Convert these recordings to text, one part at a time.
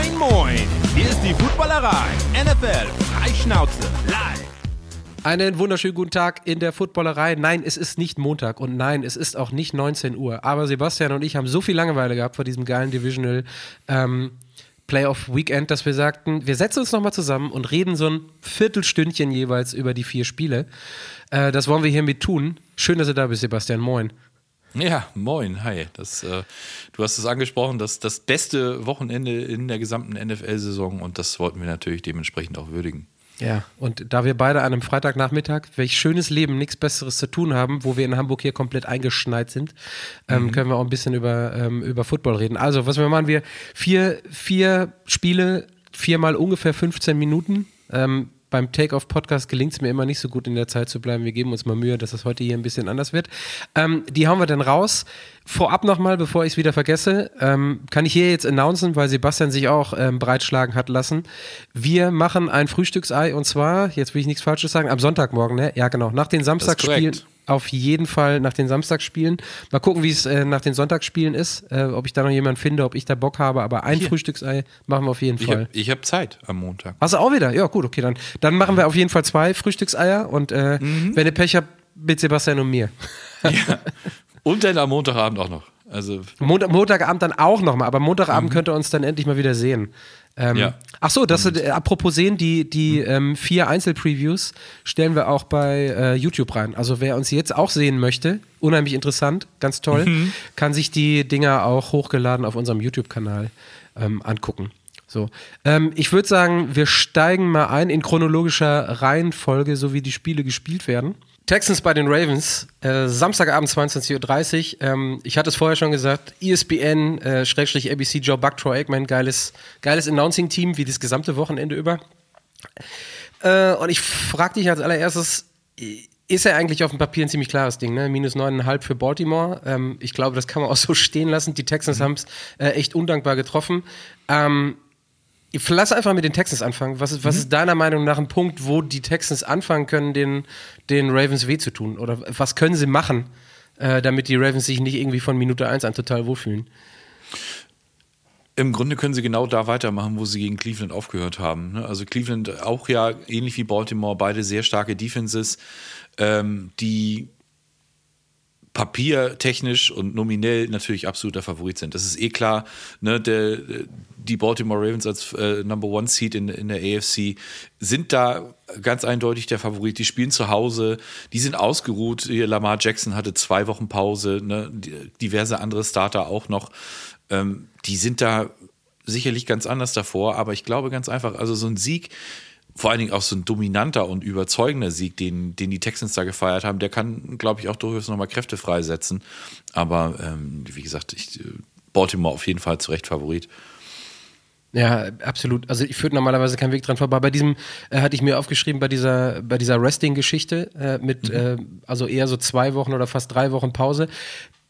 Moin, moin! Hier ist die Footballerei. NFL Freischnauze live. Einen wunderschönen guten Tag in der Footballerei. Nein, es ist nicht Montag und nein, es ist auch nicht 19 Uhr. Aber Sebastian und ich haben so viel Langeweile gehabt vor diesem geilen Divisional ähm, Playoff Weekend, dass wir sagten, wir setzen uns nochmal zusammen und reden so ein Viertelstündchen jeweils über die vier Spiele. Äh, das wollen wir hiermit tun. Schön, dass du da bist, Sebastian. Moin. Ja, moin, hi. Das, äh, du hast es angesprochen, das, das beste Wochenende in der gesamten NFL-Saison und das wollten wir natürlich dementsprechend auch würdigen. Ja, und da wir beide an einem Freitagnachmittag, welch schönes Leben, nichts Besseres zu tun haben, wo wir in Hamburg hier komplett eingeschneit sind, ähm, mhm. können wir auch ein bisschen über, ähm, über Football reden. Also, was wir machen, wir vier, vier Spiele, viermal ungefähr 15 Minuten. Ähm, beim Take-Off-Podcast gelingt es mir immer nicht so gut in der Zeit zu bleiben. Wir geben uns mal Mühe, dass das heute hier ein bisschen anders wird. Ähm, die hauen wir dann raus. Vorab nochmal, bevor ich es wieder vergesse, ähm, kann ich hier jetzt announcen, weil Sebastian sich auch ähm, breitschlagen hat lassen. Wir machen ein Frühstücksei und zwar, jetzt will ich nichts Falsches sagen, am Sonntagmorgen, ne? Ja, genau, nach den Samstagsspielen auf jeden Fall nach den Samstagsspielen. Mal gucken, wie es äh, nach den Sonntagsspielen ist, äh, ob ich da noch jemanden finde, ob ich da Bock habe. Aber ein Hier. Frühstücksei machen wir auf jeden Fall. Hab, ich habe Zeit am Montag. Hast du auch wieder? Ja, gut, okay, dann, dann machen wir auf jeden Fall zwei Frühstückseier und äh, mhm. wenn ihr Pech habt, mit Sebastian und mir. Ja. Und dann am Montagabend auch noch. Also Montag, Montagabend dann auch nochmal, aber Montagabend mhm. könnt ihr uns dann endlich mal wieder sehen. Ähm, ja. Ach so, das, äh, apropos sehen, die, die ähm, vier Einzelpreviews stellen wir auch bei äh, YouTube rein. Also wer uns jetzt auch sehen möchte, unheimlich interessant, ganz toll, mhm. kann sich die Dinger auch hochgeladen auf unserem YouTube-Kanal ähm, angucken. So, ähm, ich würde sagen, wir steigen mal ein in chronologischer Reihenfolge, so wie die Spiele gespielt werden. Texans bei den Ravens, äh, Samstagabend 22.30 Uhr. Ähm, ich hatte es vorher schon gesagt, ESPN, äh, Schrägstrich ABC, Joe Buck, Troy Aikman, geiles, geiles Announcing-Team, wie das gesamte Wochenende über. Äh, und ich frage dich als allererstes, ist ja eigentlich auf dem Papier ein ziemlich klares Ding, ne? Minus 9,5 für Baltimore. Ähm, ich glaube, das kann man auch so stehen lassen. Die Texans mhm. haben es äh, echt undankbar getroffen. Ähm, Lass einfach mit den Texans anfangen. Was ist, was mhm. ist deiner Meinung nach ein Punkt, wo die Texans anfangen können, den, den Ravens weh zu tun? Oder was können sie machen, äh, damit die Ravens sich nicht irgendwie von Minute 1 an total wohlfühlen? Im Grunde können sie genau da weitermachen, wo sie gegen Cleveland aufgehört haben. Ne? Also Cleveland auch ja ähnlich wie Baltimore, beide sehr starke Defenses, ähm, die papiertechnisch und nominell natürlich absoluter Favorit sind. Das ist eh klar. Ne? Der, die Baltimore Ravens als äh, Number One Seed in, in der AFC sind da ganz eindeutig der Favorit. Die spielen zu Hause, die sind ausgeruht. Hier Lamar Jackson hatte zwei Wochen Pause, ne? diverse andere Starter auch noch. Ähm, die sind da sicherlich ganz anders davor, aber ich glaube ganz einfach, also so ein Sieg vor allen Dingen auch so ein dominanter und überzeugender Sieg, den, den die Texans da gefeiert haben, der kann, glaube ich, auch durchaus nochmal Kräfte freisetzen. Aber ähm, wie gesagt, ich, Baltimore auf jeden Fall zu Recht Favorit. Ja, absolut. Also ich führe normalerweise keinen Weg dran vorbei. Bei diesem äh, hatte ich mir aufgeschrieben, bei dieser, bei dieser Resting-Geschichte äh, mit mhm. äh, also eher so zwei Wochen oder fast drei Wochen Pause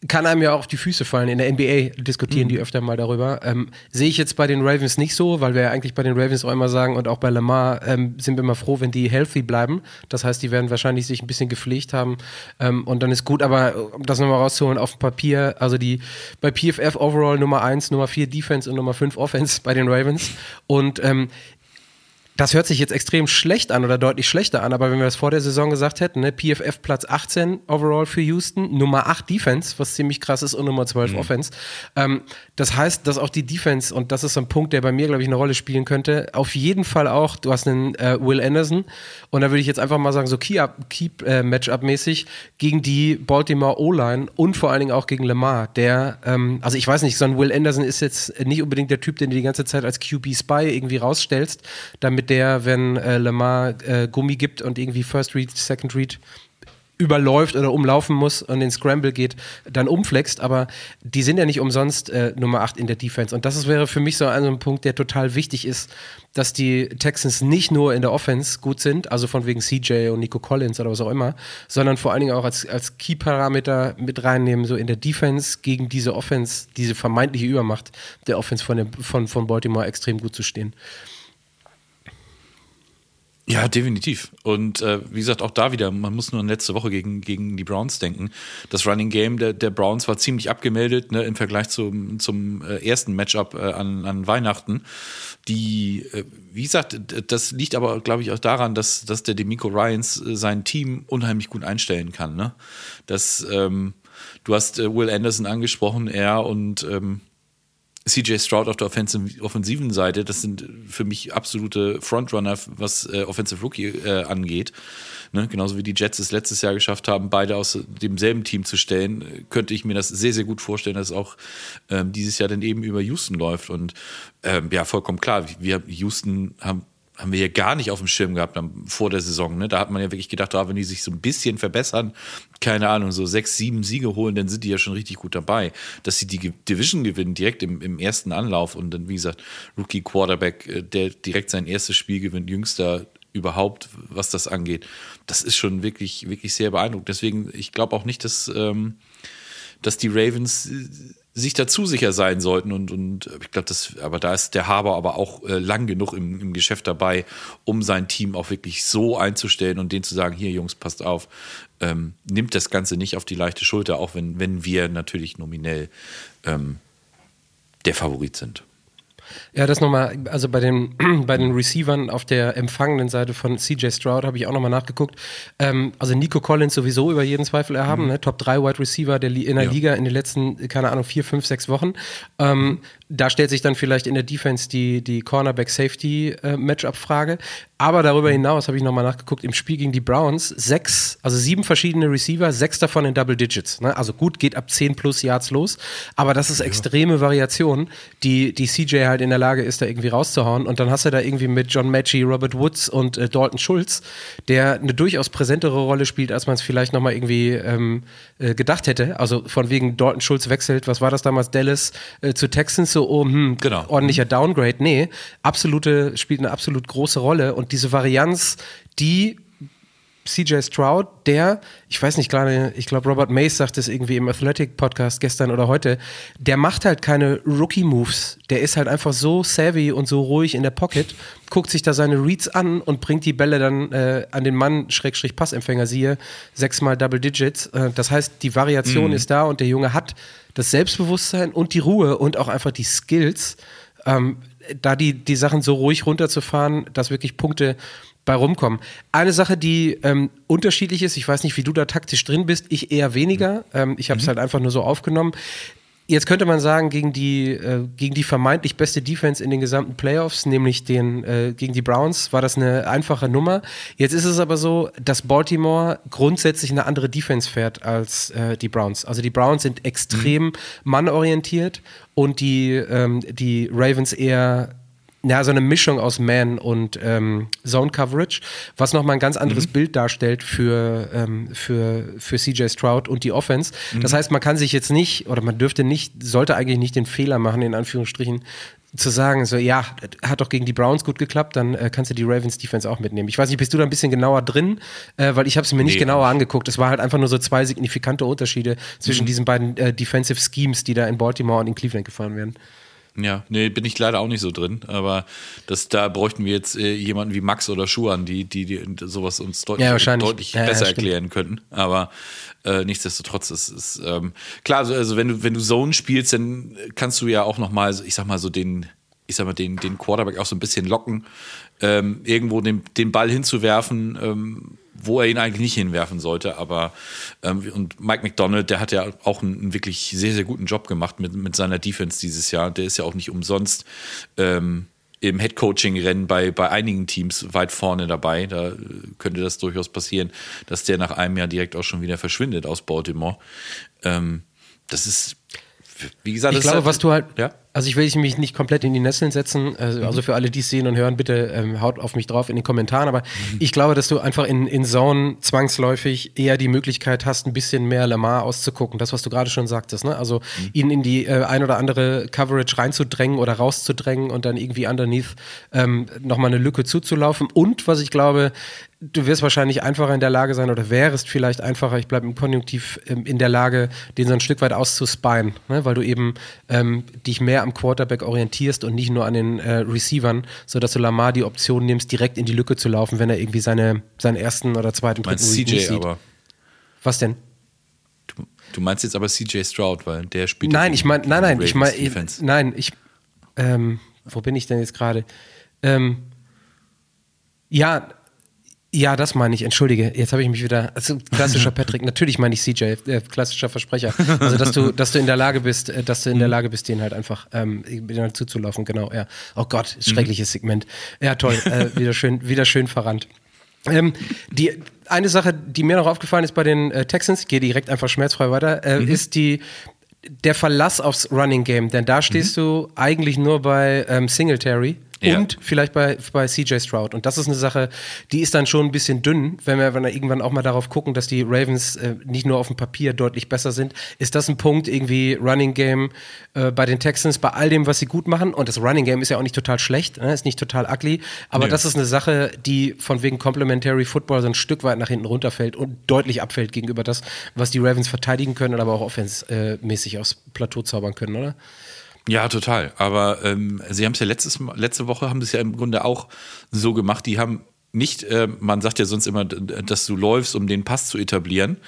kann einem ja auch auf die Füße fallen. In der NBA diskutieren mhm. die öfter mal darüber. Ähm, Sehe ich jetzt bei den Ravens nicht so, weil wir ja eigentlich bei den Ravens auch immer sagen und auch bei Lamar ähm, sind wir immer froh, wenn die healthy bleiben. Das heißt, die werden wahrscheinlich sich ein bisschen gepflegt haben ähm, und dann ist gut. Aber um das nochmal rauszuholen auf dem Papier, also die bei PFF Overall Nummer 1, Nummer 4 Defense und Nummer 5 Offense bei den Ravens. Und ähm, das hört sich jetzt extrem schlecht an oder deutlich schlechter an, aber wenn wir das vor der Saison gesagt hätten, ne, PFF Platz 18 overall für Houston, Nummer 8 Defense, was ziemlich krass ist, und Nummer 12 mhm. Offense. Ähm, das heißt, dass auch die Defense, und das ist so ein Punkt, der bei mir, glaube ich, eine Rolle spielen könnte, auf jeden Fall auch, du hast einen äh, Will Anderson, und da würde ich jetzt einfach mal sagen, so Key-Matchup-mäßig äh, gegen die Baltimore O-Line und vor allen Dingen auch gegen Lamar, der, ähm, also ich weiß nicht, so ein Will Anderson ist jetzt nicht unbedingt der Typ, den du die ganze Zeit als QB-Spy irgendwie rausstellst, damit der, wenn äh, Lamar äh, Gummi gibt und irgendwie First Read, Second Read überläuft oder umlaufen muss und den Scramble geht, dann umflext, aber die sind ja nicht umsonst äh, Nummer 8 in der Defense. Und das wäre für mich so ein, so ein Punkt, der total wichtig ist, dass die Texans nicht nur in der Offense gut sind, also von wegen CJ und Nico Collins oder was auch immer, sondern vor allen Dingen auch als, als Key-Parameter mit reinnehmen, so in der Defense gegen diese Offense, diese vermeintliche Übermacht der Offense von, dem, von, von Baltimore extrem gut zu stehen. Ja, definitiv. Und äh, wie gesagt, auch da wieder, man muss nur an letzte Woche gegen, gegen die Browns denken. Das Running Game der, der Browns war ziemlich abgemeldet ne, im Vergleich zum, zum äh, ersten Matchup äh, an, an Weihnachten. Die, äh, wie gesagt, das liegt aber, glaube ich, auch daran, dass, dass der Demico Ryans äh, sein Team unheimlich gut einstellen kann. Ne? Das, ähm, du hast äh, Will Anderson angesprochen, er und ähm, CJ Stroud auf der offensiven Seite, das sind für mich absolute Frontrunner, was äh, Offensive Rookie äh, angeht. Ne? Genauso wie die Jets es letztes Jahr geschafft haben, beide aus demselben Team zu stellen, könnte ich mir das sehr, sehr gut vorstellen, dass es auch ähm, dieses Jahr dann eben über Houston läuft. Und ähm, ja, vollkommen klar, wir Houston haben haben wir hier gar nicht auf dem Schirm gehabt vor der Saison. Ne? Da hat man ja wirklich gedacht, ah, wenn die sich so ein bisschen verbessern, keine Ahnung, so sechs, sieben Siege holen, dann sind die ja schon richtig gut dabei. Dass sie die Division gewinnen, direkt im, im ersten Anlauf und dann, wie gesagt, Rookie Quarterback, äh, der direkt sein erstes Spiel gewinnt, jüngster überhaupt, was das angeht. Das ist schon wirklich, wirklich sehr beeindruckend. Deswegen, ich glaube auch nicht, dass, ähm, dass die Ravens äh, sich dazu sicher sein sollten und, und ich glaube, das, aber da ist der Haber aber auch äh, lang genug im, im Geschäft dabei, um sein Team auch wirklich so einzustellen und denen zu sagen, hier Jungs, passt auf, ähm, nimmt das Ganze nicht auf die leichte Schulter, auch wenn, wenn wir natürlich nominell ähm, der Favorit sind. Ja, das nochmal, also bei den, bei den Receivern auf der empfangenen Seite von CJ Stroud habe ich auch nochmal nachgeguckt. Ähm, also Nico Collins sowieso über jeden Zweifel erhaben, mhm. ne? Top 3 Wide Receiver der, in der ja. Liga in den letzten, keine Ahnung, vier, fünf, sechs Wochen. Ähm, da stellt sich dann vielleicht in der Defense die, die Cornerback-Safety-Matchup-Frage. Aber darüber hinaus habe ich nochmal nachgeguckt, im Spiel gegen die Browns sechs, also sieben verschiedene Receiver, sechs davon in Double Digits. Ne? Also gut, geht ab 10 plus Yards los. Aber das ist extreme Variation, die, die CJ halt in der Lage ist, da irgendwie rauszuhauen. Und dann hast du da irgendwie mit John Matchy, Robert Woods und äh, Dalton Schulz, der eine durchaus präsentere Rolle spielt, als man es vielleicht nochmal irgendwie ähm, äh, gedacht hätte. Also von wegen Dalton Schulz wechselt, was war das damals, Dallas äh, zu Texans, so, oh, hm, genau. ordentlicher Downgrade. Nee, absolute, spielt eine absolut große Rolle. Und diese Varianz, die CJ Stroud, der, ich weiß nicht gerade, ich glaube, Robert Mays sagt es irgendwie im Athletic-Podcast gestern oder heute, der macht halt keine Rookie-Moves. Der ist halt einfach so savvy und so ruhig in der Pocket, guckt sich da seine Reads an und bringt die Bälle dann äh, an den Mann, Schrägstrich Passempfänger, siehe, sechsmal Double Digits. Äh, das heißt, die Variation mhm. ist da und der Junge hat das Selbstbewusstsein und die Ruhe und auch einfach die Skills, ähm, da die, die Sachen so ruhig runterzufahren, dass wirklich Punkte bei rumkommen. Eine Sache, die ähm, unterschiedlich ist, ich weiß nicht, wie du da taktisch drin bist, ich eher weniger. Ähm, ich habe es mhm. halt einfach nur so aufgenommen. Jetzt könnte man sagen, gegen die, äh, gegen die vermeintlich beste Defense in den gesamten Playoffs, nämlich den, äh, gegen die Browns, war das eine einfache Nummer. Jetzt ist es aber so, dass Baltimore grundsätzlich eine andere Defense fährt als äh, die Browns. Also die Browns sind extrem mhm. mannorientiert und die, ähm, die Ravens eher ja, so eine Mischung aus Man und ähm, Zone Coverage, was nochmal ein ganz anderes mhm. Bild darstellt für, ähm, für, für CJ Stroud und die Offense. Mhm. Das heißt, man kann sich jetzt nicht, oder man dürfte nicht, sollte eigentlich nicht den Fehler machen, in Anführungsstrichen, zu sagen, so, ja, hat doch gegen die Browns gut geklappt, dann äh, kannst du die Ravens Defense auch mitnehmen. Ich weiß nicht, bist du da ein bisschen genauer drin? Äh, weil ich habe es mir nicht nee. genauer angeguckt. Es war halt einfach nur so zwei signifikante Unterschiede zwischen mhm. diesen beiden äh, Defensive Schemes, die da in Baltimore und in Cleveland gefahren werden. Ja, nee, bin ich leider auch nicht so drin. Aber das, da bräuchten wir jetzt äh, jemanden wie Max oder Schuhan, die, die, die sowas uns deutlich, ja, deutlich ja, besser ja, erklären könnten. Aber äh, nichtsdestotrotz ist es ähm, klar, also, also wenn du, wenn du Zone spielst, dann kannst du ja auch nochmal, ich sag mal, so den, ich sag mal, den, den Quarterback auch so ein bisschen locken, ähm, irgendwo den, den Ball hinzuwerfen. Ähm, wo er ihn eigentlich nicht hinwerfen sollte. Aber ähm, und Mike McDonald, der hat ja auch einen, wirklich sehr, sehr guten Job gemacht mit, mit seiner Defense dieses Jahr. Der ist ja auch nicht umsonst ähm, im Headcoaching-Rennen bei, bei einigen Teams weit vorne dabei. Da könnte das durchaus passieren, dass der nach einem Jahr direkt auch schon wieder verschwindet aus Baltimore. Ähm, das ist, wie gesagt, ich glaube, halt, was du halt, ja? Also ich will mich nicht komplett in die Nesseln setzen. Also, mhm. also für alle, die es sehen und hören, bitte ähm, haut auf mich drauf in den Kommentaren. Aber mhm. ich glaube, dass du einfach in, in Zone zwangsläufig eher die Möglichkeit hast, ein bisschen mehr Lamar auszugucken. Das, was du gerade schon sagtest. Ne? Also mhm. ihn in die äh, ein oder andere Coverage reinzudrängen oder rauszudrängen und dann irgendwie underneath ähm, nochmal eine Lücke zuzulaufen. Und was ich glaube, du wirst wahrscheinlich einfacher in der Lage sein oder wärst vielleicht einfacher, ich bleibe im Konjunktiv, ähm, in der Lage, den so ein Stück weit auszuspien, ne? weil du eben ähm, dich mehr mehr am Quarterback orientierst und nicht nur an den äh, Receivern, sodass du Lamar die Option nimmst, direkt in die Lücke zu laufen, wenn er irgendwie seine, seinen ersten oder zweiten dritten CJ sieht. aber. Was denn? Du, du, meinst jetzt aber CJ Stroud, weil der spielt. Nein, ich meine, nein, nein, ich meine, nein, ich, ähm, wo bin ich denn jetzt gerade? Ähm, ja, ja, das meine ich. Entschuldige, jetzt habe ich mich wieder. Also klassischer Patrick, natürlich meine ich CJ, äh, klassischer Versprecher. Also dass du, dass du in der Lage bist, äh, dass du in der mhm. Lage bist, den halt einfach ähm, zuzulaufen. Genau, ja. Oh Gott, mhm. schreckliches Segment. Ja, toll, äh, wieder schön, wieder schön verrannt. Ähm, die eine Sache, die mir noch aufgefallen ist bei den äh, Texans, ich gehe direkt einfach schmerzfrei weiter, äh, mhm. ist die der Verlass aufs Running Game, denn da stehst mhm. du eigentlich nur bei ähm, Singletary ja. und vielleicht bei, bei CJ Stroud. Und das ist eine Sache, die ist dann schon ein bisschen dünn, wenn wir, wenn wir irgendwann auch mal darauf gucken, dass die Ravens äh, nicht nur auf dem Papier deutlich besser sind. Ist das ein Punkt, irgendwie Running Game äh, bei den Texans, bei all dem, was sie gut machen? Und das Running Game ist ja auch nicht total schlecht, ne? ist nicht total ugly, aber ja. das ist eine Sache, die von wegen Complementary Football so ein Stück weit nach hinten runterfällt und deutlich abfällt gegenüber das, was die Ravens verteidigen können, aber auch offensmäßig aufs Plateau zaubern können, oder? Ja, total. Aber ähm, sie haben es ja letztes, letzte Woche haben es ja im Grunde auch so gemacht. Die haben nicht, äh, man sagt ja sonst immer, dass du läufst, um den Pass zu etablieren.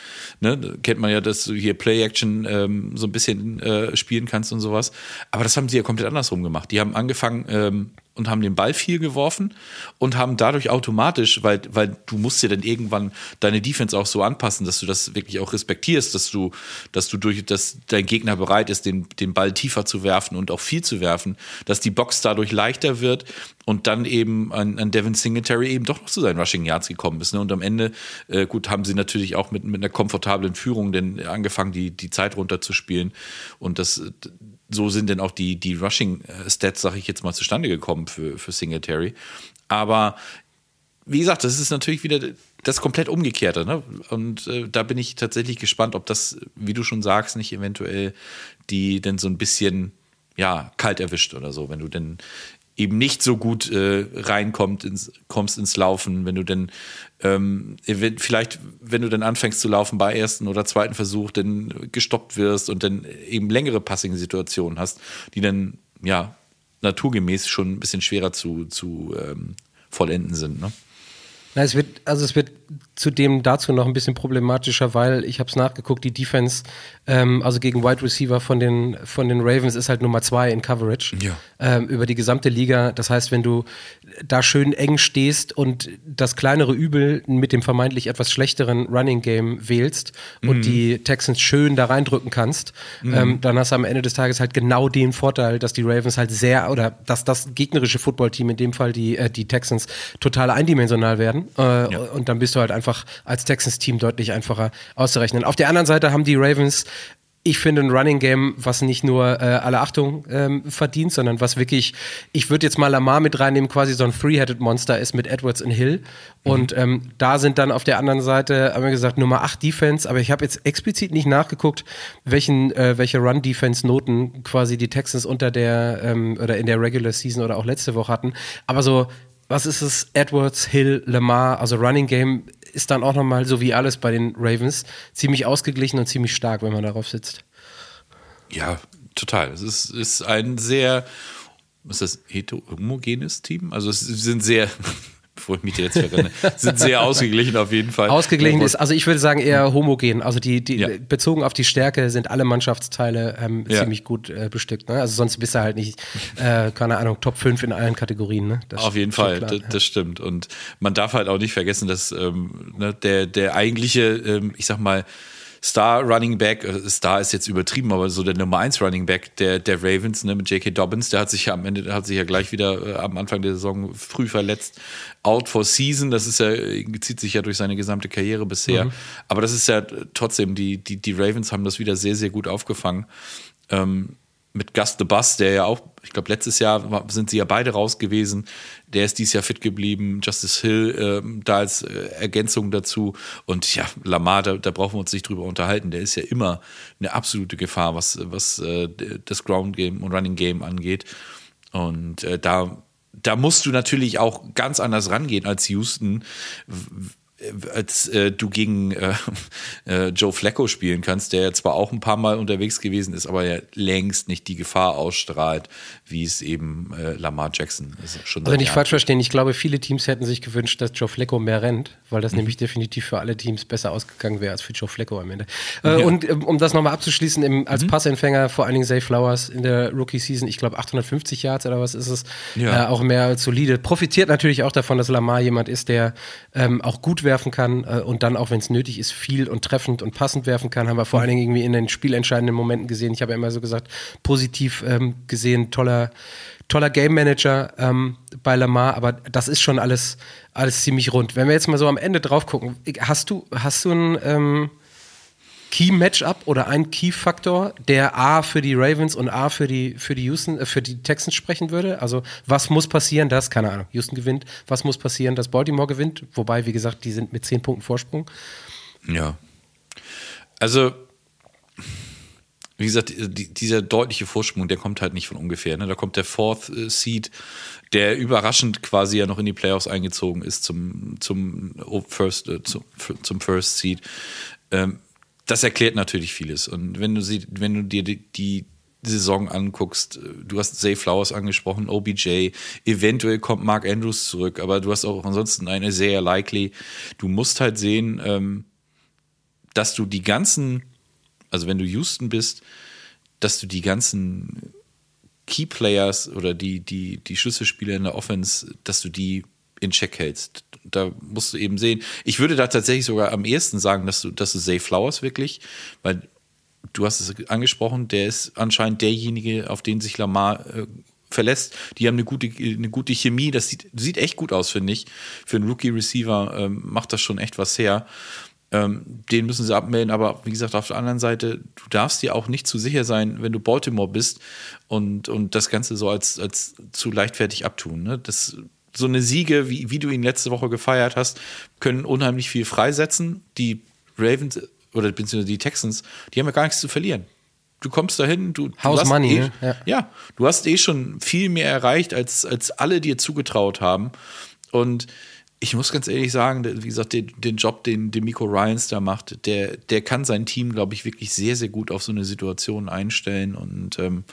Ne? Kennt man ja, dass du hier Play-Action ähm, so ein bisschen äh, spielen kannst und sowas. Aber das haben sie ja komplett andersrum gemacht. Die haben angefangen, ähm, und haben den Ball viel geworfen und haben dadurch automatisch, weil, weil du musst ja dann irgendwann deine Defense auch so anpassen, dass du das wirklich auch respektierst, dass du, dass du durch, dass dein Gegner bereit ist, den, den Ball tiefer zu werfen und auch viel zu werfen, dass die Box dadurch leichter wird und dann eben an, an Devin Singletary eben doch noch zu seinen Rushing Yards gekommen ist. Ne? Und am Ende, äh, gut, haben sie natürlich auch mit, mit einer komfortablen Führung denn angefangen, die, die Zeit runterzuspielen und das, so sind denn auch die, die Rushing-Stats, sage ich jetzt mal, zustande gekommen für, für Singletary. Aber wie gesagt, das ist natürlich wieder das komplett Umgekehrte. Ne? Und äh, da bin ich tatsächlich gespannt, ob das, wie du schon sagst, nicht eventuell die denn so ein bisschen ja, kalt erwischt oder so, wenn du denn eben nicht so gut äh, reinkommst ins, kommst ins Laufen, wenn du denn ähm, vielleicht, wenn du dann anfängst zu laufen bei ersten oder zweiten Versuch, dann gestoppt wirst und dann eben längere Passing-Situationen hast, die dann ja naturgemäß schon ein bisschen schwerer zu, zu ähm, vollenden sind. Ne? Na, es wird, also es wird zudem dazu noch ein bisschen problematischer, weil ich habe es nachgeguckt, die Defense, ähm, also gegen Wide Receiver von den, von den Ravens ist halt Nummer zwei in Coverage ja. ähm, über die gesamte Liga. Das heißt, wenn du da schön eng stehst und das kleinere Übel mit dem vermeintlich etwas schlechteren Running Game wählst mhm. und die Texans schön da reindrücken kannst, mhm. ähm, dann hast du am Ende des Tages halt genau den Vorteil, dass die Ravens halt sehr oder dass das gegnerische Footballteam, in dem Fall die, äh, die Texans, total eindimensional werden. Äh, ja. Und dann bist du halt einfach als Texans-Team deutlich einfacher auszurechnen. Auf der anderen Seite haben die Ravens ich finde ein Running Game, was nicht nur äh, alle Achtung ähm, verdient, sondern was wirklich, ich würde jetzt mal Lamar mit reinnehmen, quasi so ein Three-Headed Monster ist mit Edwards und Hill. Mhm. Und ähm, da sind dann auf der anderen Seite, haben wir gesagt, Nummer 8 Defense, aber ich habe jetzt explizit nicht nachgeguckt, welchen, äh, welche Run-Defense-Noten quasi die Texans unter der ähm, oder in der Regular Season oder auch letzte Woche hatten. Aber so was ist es? Edwards, Hill, Lamar, also Running Game ist dann auch nochmal, so wie alles bei den Ravens, ziemlich ausgeglichen und ziemlich stark, wenn man darauf sitzt. Ja, total. Es ist, ist ein sehr, was ist das, heterogenes Team? Also es sind sehr, bevor ich mich jetzt verrenne, sind sehr ausgeglichen auf jeden Fall. Ausgeglichen ist, also ich würde sagen eher homogen. Also die, die ja. bezogen auf die Stärke sind alle Mannschaftsteile ähm, ja. ziemlich gut äh, bestückt. Ne? Also sonst bist du halt nicht, äh, keine Ahnung, Top 5 in allen Kategorien. Ne? auf jeden Fall, klar, das, ja. das, stimmt. Und man darf halt auch nicht vergessen, dass ähm, ne, der, der eigentliche, ähm, ich sag mal, Star Running Back, äh, Star ist jetzt übertrieben, aber so der Nummer 1 Running Back der, der Ravens, ne, mit J.K. Dobbins, der hat sich ja am Ende, hat sich ja gleich wieder äh, am Anfang der Saison früh verletzt. Out for Season, das ist ja, zieht sich ja durch seine gesamte Karriere bisher. Mhm. Aber das ist ja trotzdem, die, die, die Ravens haben das wieder sehr, sehr gut aufgefangen. Ähm, mit Gus the Bus, der ja auch, ich glaube, letztes Jahr sind sie ja beide raus gewesen. Der ist dieses Jahr fit geblieben. Justice Hill äh, da als äh, Ergänzung dazu. Und ja, Lamar, da, da, brauchen wir uns nicht drüber unterhalten. Der ist ja immer eine absolute Gefahr, was, was äh, das Ground Game und Running Game angeht. Und äh, da, da musst du natürlich auch ganz anders rangehen als Houston als äh, du gegen äh, äh, Joe Flacco spielen kannst, der zwar auch ein paar Mal unterwegs gewesen ist, aber ja längst nicht die Gefahr ausstrahlt, wie es eben äh, Lamar Jackson ist. Schon also nicht falsch verstehen, ich glaube, viele Teams hätten sich gewünscht, dass Joe Flacco mehr rennt, weil das mhm. nämlich definitiv für alle Teams besser ausgegangen wäre als für Joe Flacco am Ende. Äh, ja. Und ähm, um das nochmal abzuschließen, im, als mhm. Passempfänger vor allen Dingen Zay Flowers in der Rookie-Season, ich glaube 850 Yards oder was ist es, ja. Äh, auch mehr als solide. Profitiert natürlich auch davon, dass Lamar jemand ist, der ähm, auch gut werfen kann äh, und dann auch, wenn es nötig ist, viel und treffend und passend werfen kann. Haben wir vor allen Dingen irgendwie in den spielentscheidenden Momenten gesehen. Ich habe ja immer so gesagt, positiv ähm, gesehen, toller, toller Game Manager ähm, bei Lamar, aber das ist schon alles, alles ziemlich rund. Wenn wir jetzt mal so am Ende drauf gucken, hast du, hast du ein ähm, Key-Matchup oder ein Key-Faktor, der A für die Ravens und A für die, für die Houston, äh, für die Texans sprechen würde? Also, was muss passieren, dass, keine Ahnung, Houston gewinnt? Was muss passieren, dass Baltimore gewinnt? Wobei, wie gesagt, die sind mit zehn Punkten Vorsprung. Ja. Also, wie gesagt, die, dieser deutliche Vorsprung, der kommt halt nicht von ungefähr. Ne? Da kommt der Fourth äh, Seed, der überraschend quasi ja noch in die Playoffs eingezogen ist zum, zum First, äh, zum, zum First Seed. Ähm, das erklärt natürlich vieles. Und wenn du, sie, wenn du dir die, die Saison anguckst, du hast Zay Flowers angesprochen, OBJ, eventuell kommt Mark Andrews zurück, aber du hast auch ansonsten eine sehr likely. Du musst halt sehen, ähm, dass du die ganzen, also wenn du Houston bist, dass du die ganzen Key Players oder die, die, die Schlüsselspieler in der Offense, dass du die in Check hältst. Da musst du eben sehen. Ich würde da tatsächlich sogar am ehesten sagen, dass du, dass du Zay Flowers wirklich, weil du hast es angesprochen, der ist anscheinend derjenige, auf den sich Lamar äh, verlässt. Die haben eine gute, eine gute Chemie. Das sieht, sieht echt gut aus, finde ich. Für einen Rookie-Receiver ähm, macht das schon echt was her. Ähm, den müssen sie abmelden, aber wie gesagt, auf der anderen Seite, du darfst dir auch nicht zu sicher sein, wenn du Baltimore bist und, und das Ganze so als, als zu leichtfertig abtun. Ne? Das so eine Siege, wie, wie du ihn letzte Woche gefeiert hast, können unheimlich viel freisetzen. Die Ravens oder beziehungsweise die Texans, die haben ja gar nichts zu verlieren. Du kommst dahin, du, House du Money, eh, ne? ja. ja, du hast eh schon viel mehr erreicht, als, als alle dir zugetraut haben. Und ich muss ganz ehrlich sagen, wie gesagt, den, den Job, den, den Miko Ryans da macht, der, der kann sein Team, glaube ich, wirklich sehr, sehr gut auf so eine Situation einstellen. Und ähm,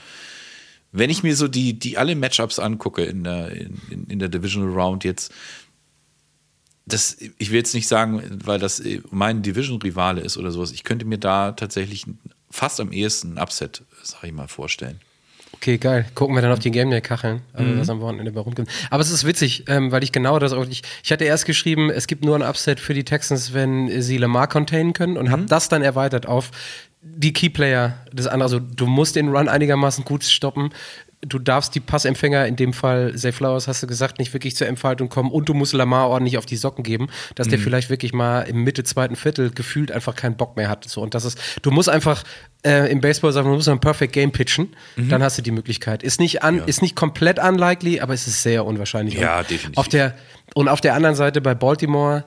wenn ich mir so die, die alle Matchups angucke in der, in, in der Divisional Round jetzt, das, ich will jetzt nicht sagen, weil das mein Division-Rivale ist oder sowas, ich könnte mir da tatsächlich fast am ehesten ein Upset, sag ich mal, vorstellen. Okay, geil. Gucken wir dann auf die Game Day Kacheln, also mhm. was am Wochenende bei rumkommt. Aber es ist witzig, ähm, weil ich genau das auch ich, ich hatte erst geschrieben, es gibt nur ein Upset für die Texans, wenn sie Lamar containen können und mhm. habe das dann erweitert auf die Keyplayer des anderen, also du musst den Run einigermaßen gut stoppen. Du darfst die Passempfänger, in dem Fall Zay Flowers, hast du gesagt, nicht wirklich zur Entfaltung kommen und du musst Lamar ordentlich auf die Socken geben, dass mhm. der vielleicht wirklich mal im Mitte, zweiten Viertel gefühlt einfach keinen Bock mehr hat. So, und das ist, du musst einfach äh, im Baseball sagen, du musst ein Perfect Game pitchen, mhm. dann hast du die Möglichkeit. Ist nicht, an, ja. ist nicht komplett unlikely, aber es ist sehr unwahrscheinlich. Ja, definitiv. Auf der, und auf der anderen Seite bei Baltimore,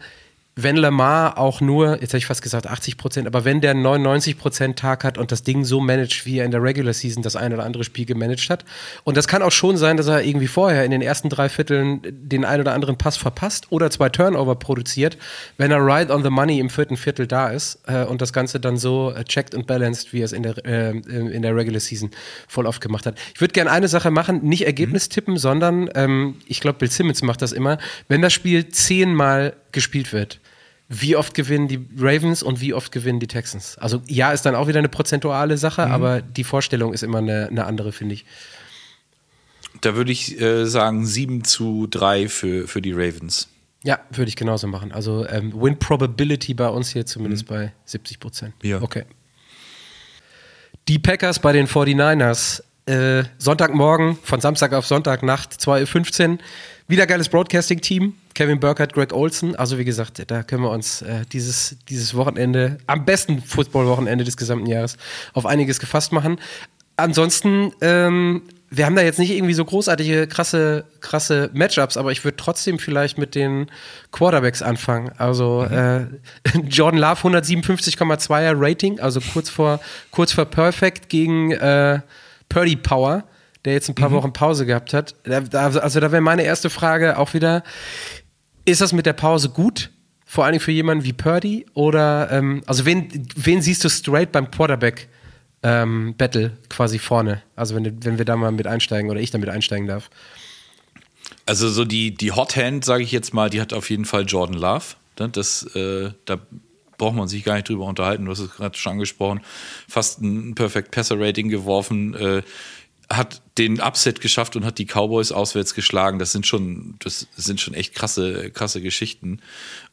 wenn Lamar auch nur, jetzt habe ich fast gesagt 80 Prozent, aber wenn der 99 Prozent Tag hat und das Ding so managt, wie er in der Regular Season das ein oder andere Spiel gemanagt hat, und das kann auch schon sein, dass er irgendwie vorher in den ersten drei Vierteln den ein oder anderen Pass verpasst oder zwei Turnover produziert, wenn er right on the money im vierten Viertel da ist äh, und das Ganze dann so äh, checked und balanced, wie er es in der, äh, in der Regular Season voll oft gemacht hat. Ich würde gerne eine Sache machen, nicht Ergebnis mhm. tippen, sondern ähm, ich glaube, Bill Simmons macht das immer, wenn das Spiel zehnmal gespielt wird wie oft gewinnen die Ravens und wie oft gewinnen die Texans? Also ja, ist dann auch wieder eine prozentuale Sache, mhm. aber die Vorstellung ist immer eine, eine andere, finde ich. Da würde ich äh, sagen 7 zu 3 für, für die Ravens. Ja, würde ich genauso machen. Also ähm, Win Probability bei uns hier zumindest mhm. bei 70 Prozent. Ja. Okay. Die Packers bei den 49ers. Äh, Sonntagmorgen, von Samstag auf Sonntagnacht, 2.15 Uhr. Wieder geiles Broadcasting-Team. Kevin Burkhardt, Greg Olson. Also wie gesagt, da können wir uns äh, dieses, dieses Wochenende, am besten Football-Wochenende des gesamten Jahres, auf einiges gefasst machen. Ansonsten, ähm, wir haben da jetzt nicht irgendwie so großartige, krasse, krasse Matchups, aber ich würde trotzdem vielleicht mit den Quarterbacks anfangen. Also mhm. äh, Jordan Love 157,2er Rating, also kurz vor, kurz vor Perfect gegen äh, Purdy Power der jetzt ein paar mhm. Wochen Pause gehabt hat. also da wäre meine erste Frage auch wieder, ist das mit der Pause gut? vor allem für jemanden wie Purdy? Oder, ähm, also wen, wen siehst du straight beim Quarterback ähm, Battle quasi vorne? Also wenn, wenn wir da mal mit einsteigen oder ich damit einsteigen darf. Also so die, die Hot Hand, sage ich jetzt mal, die hat auf jeden Fall Jordan Love. Ne? Das, äh, da braucht man sich gar nicht drüber unterhalten. Du hast es gerade schon angesprochen. Fast ein Perfect Passer Rating geworfen. Äh, hat den Upset geschafft und hat die Cowboys auswärts geschlagen. Das sind schon, das sind schon echt krasse, krasse Geschichten.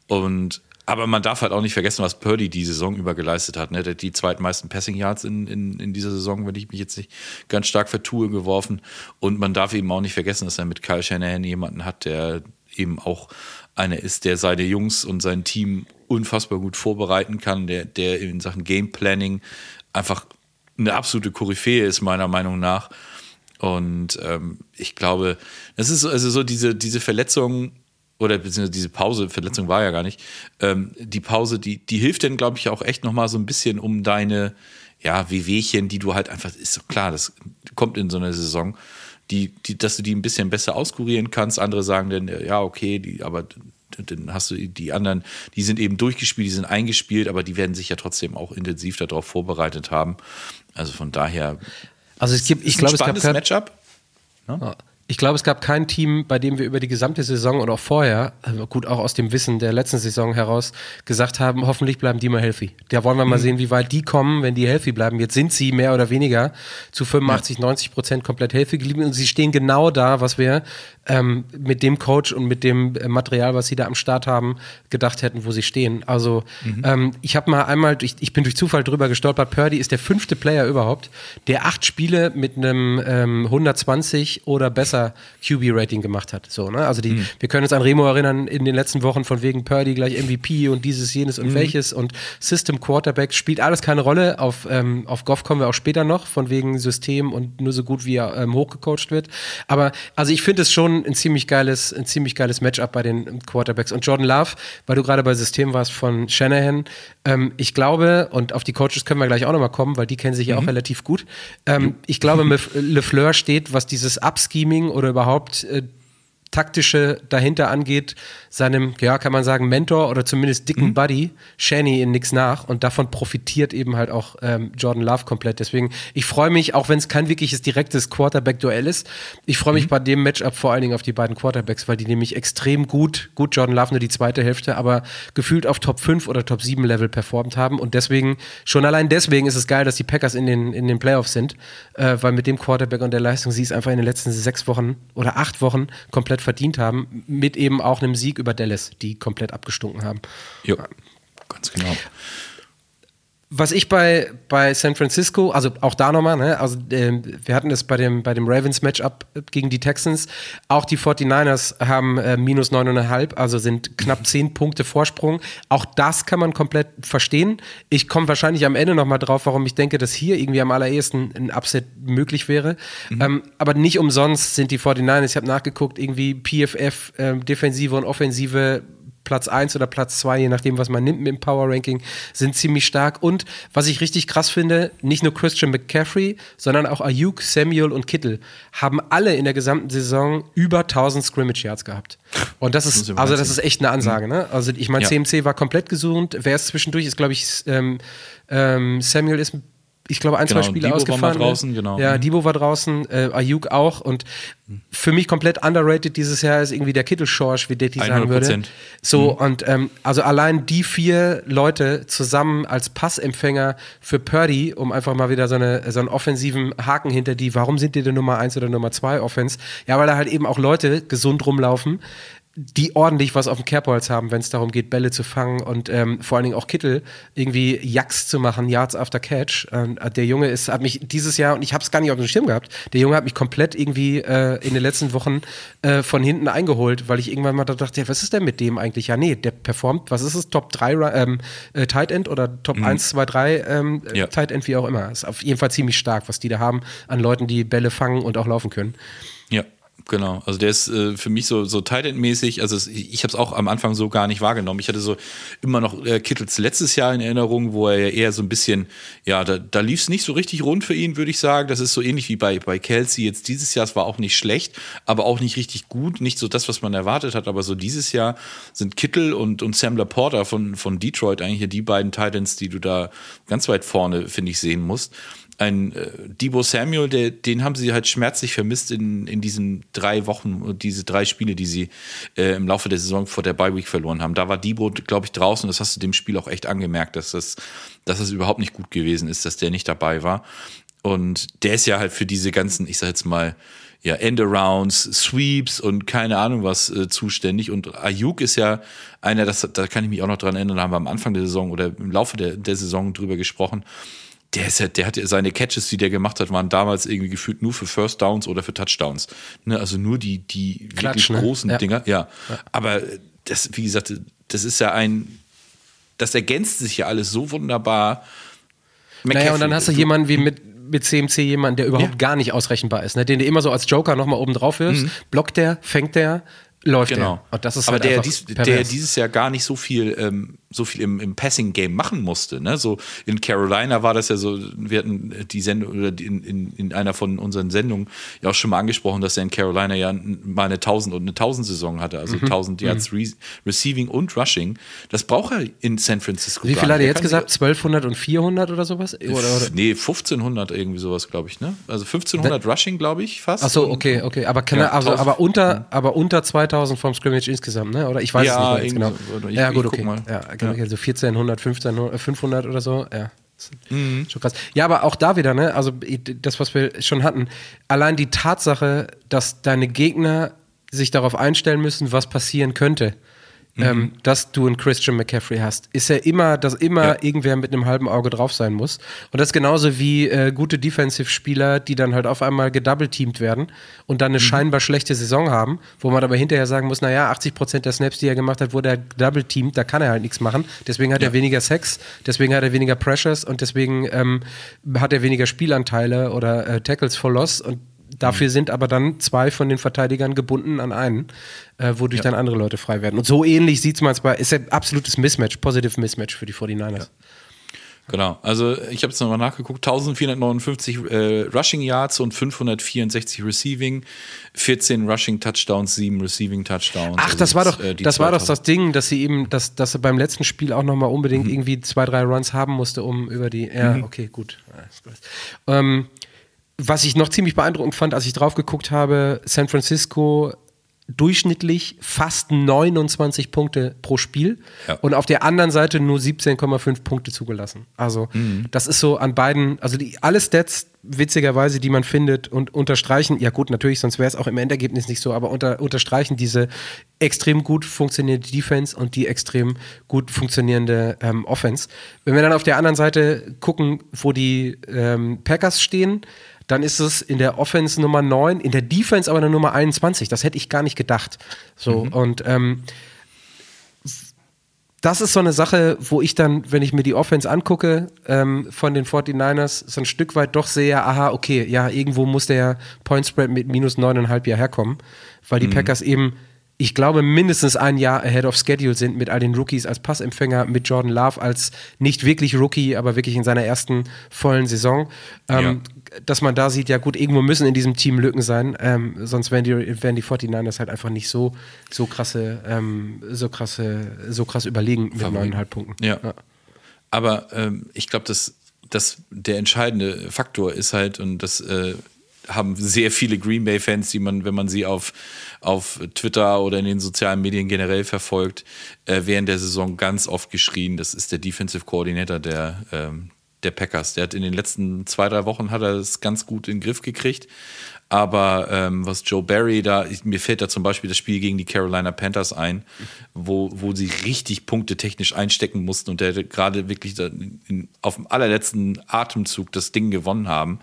Und aber man darf halt auch nicht vergessen, was Purdy die Saison über geleistet hat. Ne? Der hat die zweitmeisten Passing Yards in, in, in dieser Saison, wenn ich mich jetzt nicht ganz stark vertue, geworfen. Und man darf eben auch nicht vergessen, dass er mit Kyle Shanahan jemanden hat, der eben auch einer ist, der seine Jungs und sein Team unfassbar gut vorbereiten kann, der, der in Sachen Game Planning einfach eine absolute Koryphäe ist, meiner Meinung nach. Und ähm, ich glaube, das ist also so diese, diese Verletzung oder beziehungsweise diese Pause, Verletzung war ja gar nicht, ähm, die Pause, die, die hilft dann, glaube ich, auch echt nochmal so ein bisschen um deine, ja, Wehwehchen, die du halt einfach, ist doch klar, das kommt in so einer Saison, die, die, dass du die ein bisschen besser auskurieren kannst. Andere sagen dann, ja, okay, die, aber dann hast du die anderen, die sind eben durchgespielt, die sind eingespielt, aber die werden sich ja trotzdem auch intensiv darauf vorbereitet haben. Also von daher. Also es gibt, ich glaube, es gab Matchup. Ne? Ich glaube, es gab kein Team, bei dem wir über die gesamte Saison oder auch vorher, also gut auch aus dem Wissen der letzten Saison heraus, gesagt haben, hoffentlich bleiben die mal healthy. Da wollen wir mal mhm. sehen, wie weit die kommen, wenn die healthy bleiben. Jetzt sind sie mehr oder weniger zu 85, ja. 90 Prozent komplett healthy geblieben und sie stehen genau da, was wir ähm, mit dem Coach und mit dem äh, Material, was sie da am Start haben, gedacht hätten, wo sie stehen. Also mhm. ähm, ich habe mal einmal, ich, ich, bin durch Zufall drüber gestolpert, Purdy ist der fünfte Player überhaupt, der acht Spiele mit einem ähm, 120 oder besser QB-Rating gemacht hat. So, ne? Also die, mhm. wir können uns an Remo erinnern in den letzten Wochen von wegen Purdy gleich MVP und dieses, jenes und mhm. welches und System Quarterback spielt alles keine Rolle. Auf, ähm, auf Goff kommen wir auch später noch, von wegen System und nur so gut wie er ähm, hochgecoacht wird. Aber also ich finde es schon ein ziemlich geiles, ein ziemlich geiles Matchup bei den Quarterbacks. Und Jordan Love, weil du gerade bei System warst von Shanahan, ähm, ich glaube, und auf die Coaches können wir gleich auch nochmal kommen, weil die kennen sich ja mhm. auch relativ gut. Ähm, ich glaube, LeFleur steht, was dieses Upscheming oder überhaupt äh, taktische dahinter angeht, seinem, ja, kann man sagen, Mentor oder zumindest dicken mhm. Buddy, Shani in nix nach und davon profitiert eben halt auch ähm, Jordan Love komplett. Deswegen, ich freue mich, auch wenn es kein wirkliches direktes Quarterback-Duell ist, ich freue mich mhm. bei dem Matchup vor allen Dingen auf die beiden Quarterbacks, weil die nämlich extrem gut, gut Jordan Love nur die zweite Hälfte, aber gefühlt auf Top 5 oder Top 7 Level performt haben und deswegen, schon allein deswegen ist es geil, dass die Packers in den, in den Playoffs sind, äh, weil mit dem Quarterback und der Leistung sie es einfach in den letzten sechs Wochen oder acht Wochen komplett verdient haben, mit eben auch einem Sieg über Dallas, die komplett abgestunken haben. Ja, ganz genau. Was ich bei, bei San Francisco, also auch da nochmal, ne, also äh, wir hatten es bei dem, bei dem Ravens-Matchup gegen die Texans, auch die 49ers haben äh, minus 9,5, also sind knapp 10 Punkte Vorsprung. Auch das kann man komplett verstehen. Ich komme wahrscheinlich am Ende nochmal drauf, warum ich denke, dass hier irgendwie am allerersten ein Upset möglich wäre. Mhm. Ähm, aber nicht umsonst sind die 49ers, ich habe nachgeguckt, irgendwie PFF, äh, Defensive und Offensive Platz 1 oder Platz 2, je nachdem, was man nimmt mit dem Power Ranking, sind ziemlich stark. Und was ich richtig krass finde, nicht nur Christian McCaffrey, sondern auch Ayuk, Samuel und Kittel haben alle in der gesamten Saison über 1000 Scrimmage Yards gehabt. Und das ist, also das ist echt eine Ansage, mhm. ne? Also ich meine, ja. CMC war komplett gesund. Wer ist zwischendurch, ist glaube ich, ähm, ähm, Samuel ist ich glaube, ein, genau, zwei Spiele Debo ausgefahren. War draußen, genau. Ja, mhm. Debo war draußen, äh, Ayuk auch. Und für mich komplett underrated dieses Jahr ist irgendwie der Kittelschorsch, wie Detti sagen würde. So, mhm. und ähm, also allein die vier Leute zusammen als Passempfänger für Purdy, um einfach mal wieder so, eine, so einen offensiven Haken hinter die, warum sind die denn Nummer eins oder Nummer zwei Offense? Ja, weil da halt eben auch Leute gesund rumlaufen, die ordentlich was auf dem Kerbholz haben, wenn es darum geht, Bälle zu fangen und ähm, vor allen Dingen auch Kittel irgendwie Jacks zu machen, Yards after Catch. Und, äh, der Junge ist, hat mich dieses Jahr, und ich habe es gar nicht auf dem Schirm gehabt, der Junge hat mich komplett irgendwie äh, in den letzten Wochen äh, von hinten eingeholt, weil ich irgendwann mal dachte, ja, was ist denn mit dem eigentlich? Ja, nee, der performt, was ist es, Top 3 ähm, äh, Tight End oder Top mhm. 1, 2, 3 ähm, ja. Tight End, wie auch immer. Ist auf jeden Fall ziemlich stark, was die da haben an Leuten, die Bälle fangen und auch laufen können. Ja, Genau, also der ist äh, für mich so, so Tight-End-mäßig, also es, ich habe es auch am Anfang so gar nicht wahrgenommen. Ich hatte so immer noch äh, Kittels letztes Jahr in Erinnerung, wo er ja eher so ein bisschen, ja, da, da lief es nicht so richtig rund für ihn, würde ich sagen. Das ist so ähnlich wie bei, bei Kelsey jetzt dieses Jahr. Es war auch nicht schlecht, aber auch nicht richtig gut. Nicht so das, was man erwartet hat, aber so dieses Jahr sind Kittel und, und Sam Laporta von, von Detroit eigentlich die beiden Titans, die du da ganz weit vorne, finde ich, sehen musst ein äh, Debo Samuel, der, den haben sie halt schmerzlich vermisst in, in diesen drei Wochen, diese drei Spiele, die sie äh, im Laufe der Saison vor der Bye Week verloren haben. Da war Debo, glaube ich, draußen. Das hast du dem Spiel auch echt angemerkt, dass das, dass das überhaupt nicht gut gewesen ist, dass der nicht dabei war. Und der ist ja halt für diese ganzen, ich sag jetzt mal, ja, Endarounds, Sweeps und keine Ahnung was äh, zuständig. Und Ayuk ist ja einer, das, da kann ich mich auch noch dran erinnern, da haben wir am Anfang der Saison oder im Laufe der, der Saison drüber gesprochen der ist ja, der hat ja seine Catches, die der gemacht hat, waren damals irgendwie gefühlt nur für First Downs oder für Touchdowns. Ne, also nur die, die Klatsch, wirklich ne? großen Ja. Dinger. Ja. Aber das, wie gesagt, das ist ja ein, das ergänzt sich ja alles so wunderbar. Naja, und dann McCaffrey, hast du jemanden wie mit, mit CMC jemanden, der überhaupt Ja. gar nicht ausrechenbar ist, ne? den du immer so als Joker nochmal oben drauf wirfst. Blockt der, fängt der, läuft Genau. der. Und das ist Aber halt der, dies, der dieses Jahr gar nicht so viel, ähm, so viel im, im Passing-Game machen musste. Ne? So in Carolina war das ja so, wir hatten die Sendung oder in, in, in einer von unseren Sendungen ja auch schon mal angesprochen, dass er in Carolina ja mal eine 1000 und eine 1000 Saison hatte, also Mhm. 1000 Yards Re Receiving und Rushing. Das braucht er in San Francisco. Wie viel hat er jetzt gesagt? 1200 und 400 oder sowas? Oder, oder? Nee, 1500 irgendwie sowas, glaube ich, ne? Also 1500 Rushing, glaube ich, fast. Ach so, Und- okay, okay. Aber, kann Ja, er, also, 1000. aber, unter, aber unter 2000 vom Scrimmage insgesamt, ne? Oder ich weiß Ja, es nicht genau. so. Ich- ja, gut, guck okay. mal. Ja, okay, Ja. okay, so 1400, 1500, äh, 500 oder so. Ja. Mhm. Schon krass. Ja, aber auch da wieder, ne? Also das, was wir schon hatten. Allein die Tatsache, dass deine Gegner sich darauf einstellen müssen, was passieren könnte. Mhm. Ähm, dass du einen Christian McCaffrey hast, ist ja immer, dass immer Ja. irgendwer mit einem halben Auge drauf sein muss. Und das ist genauso wie äh, gute Defensive-Spieler, die dann halt auf einmal gedoubleteamt werden und dann eine scheinbar schlechte Saison haben, wo man aber hinterher sagen muss, naja, 80 Prozent der Snaps, die er gemacht hat, wurde er doubleteamt, da kann er halt nichts machen. Deswegen hat er weniger Sex, deswegen hat er weniger Pressures und deswegen ähm, hat er weniger Spielanteile oder äh, Tackles for Loss und Dafür sind aber dann zwei von den Verteidigern gebunden an einen, äh, wodurch dann andere Leute frei werden. Und so ähnlich sieht es manchmal, ist ein absolutes Mismatch, positive Mismatch für die 49ers. Genau, also ich habe jetzt nochmal nachgeguckt, 1459 äh, Rushing Yards und 564 Receiving, 14 Rushing Touchdowns, 7 Receiving Touchdowns. Ach, Also das war doch, äh, das war doch 2000. das Ding, dass sie eben, dass, dass er beim letzten Spiel auch nochmal unbedingt Mhm. irgendwie zwei, drei Runs haben musste, um über die. Ja, okay, gut. Ja, ist gut. Ähm, was ich noch ziemlich beeindruckend fand, als ich drauf geguckt habe, San Francisco durchschnittlich fast 29 Punkte pro Spiel Ja. und auf der anderen Seite nur 17,5 Punkte zugelassen. Also Mhm. das ist so an beiden, also die, alle Stats witzigerweise, die man findet und unterstreichen, ja gut, natürlich, sonst wäre es auch im Endergebnis nicht so, aber unter, unterstreichen diese extrem gut funktionierende Defense und die extrem gut funktionierende ähm, Offense. Wenn wir dann auf der anderen Seite gucken, wo die ähm, Packers stehen, dann ist es in der Offense Nummer 9, in der Defense aber eine Nummer 21. Das hätte ich gar nicht gedacht. So, und ähm, das ist so eine Sache, wo ich dann, wenn ich mir die Offense angucke ähm, von den 49ers, so ein Stück weit doch sehe, aha, okay, ja, irgendwo muss der Point Spread mit minus neuneinhalb ja herkommen, weil die Packers eben, ich glaube, mindestens ein Jahr ahead of schedule sind mit all den Rookies als Passempfänger, mit Jordan Love als nicht wirklich Rookie, aber wirklich in seiner ersten vollen Saison. Ähm, Dass man da sieht, ja gut, irgendwo müssen in diesem Team Lücken sein, ähm, sonst wären die, wären die 49ers halt einfach nicht so, so krasse, ähm, so krasse, so krass überlegen mit neuneinhalb Punkten. Ja. Aber ähm, ich glaube, dass, dass der entscheidende Faktor ist halt, und das äh, haben sehr viele Green Bay-Fans, die man, wenn man sie auf, auf Twitter oder in den sozialen Medien generell verfolgt, äh, während der Saison ganz oft geschrien. Das ist der Defensive Coordinator der, ähm, der Packers. Der hat in den letzten zwei, drei Wochen hat er es ganz gut in den Griff gekriegt. Aber ähm, was Joe Barry da, ich, mir fällt da zum Beispiel das Spiel gegen die Carolina Panthers ein, wo, wo sie richtig Punkte technisch einstecken mussten und der gerade wirklich in, auf dem allerletzten Atemzug das Ding gewonnen haben.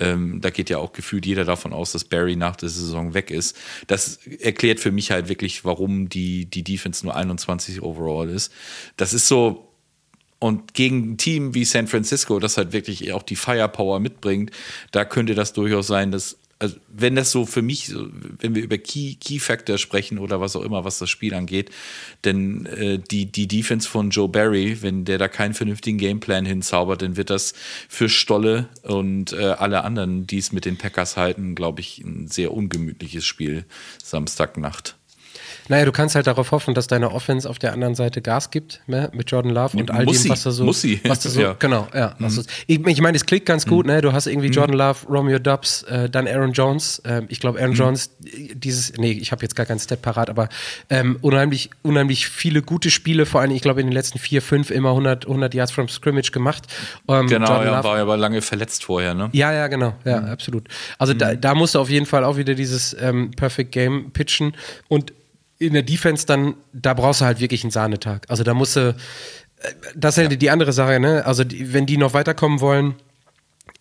Ähm, da geht ja auch gefühlt jeder davon aus, dass Barry nach der Saison weg ist. Das erklärt für mich halt wirklich, warum die, die Defense nur 21 overall ist. Das ist so, und gegen ein Team wie San Francisco, das halt wirklich auch die Firepower mitbringt, da könnte das durchaus sein, dass also wenn das so für mich, wenn wir über Key, Key Factor sprechen oder was auch immer, was das Spiel angeht, denn äh, die, die Defense von Joe Barry, wenn der da keinen vernünftigen Gameplan hinzaubert, dann wird das für Stolle und äh, alle anderen, die es mit den Packers halten, glaube ich, ein sehr ungemütliches Spiel Samstagnacht. Naja, du kannst halt darauf hoffen, dass deine Offense auf der anderen Seite Gas gibt, ne, mit Jordan Love und all Muss dem, sie, was da so. muss sie. Was da so Ja. Genau, ja. ist- ich ich meine, es klickt ganz gut, ne? Du hast irgendwie Jordan Love, Romeo Dubs, äh, dann Aaron Jones. Ähm, ich glaube, Aaron Jones, äh, dieses, nee, ich habe jetzt gar keinen Stat parat, aber ähm, unheimlich, unheimlich viele gute Spiele, vor allem, ich glaube, in den letzten vier, fünf immer 100, 100 Yards from Scrimmage gemacht. Ähm, Genau, Jordan ja, Love- war ja aber lange verletzt vorher, ne? ja, ja, genau, ja, Mhm. absolut. Also da, da musst du auf jeden Fall auch wieder dieses ähm, Perfect Game pitchen und in der Defense dann, da brauchst du halt wirklich einen Sahnetag. Also da musst du, äh, das ist ja. die andere Sache, ne? Also die, wenn die noch weiterkommen wollen,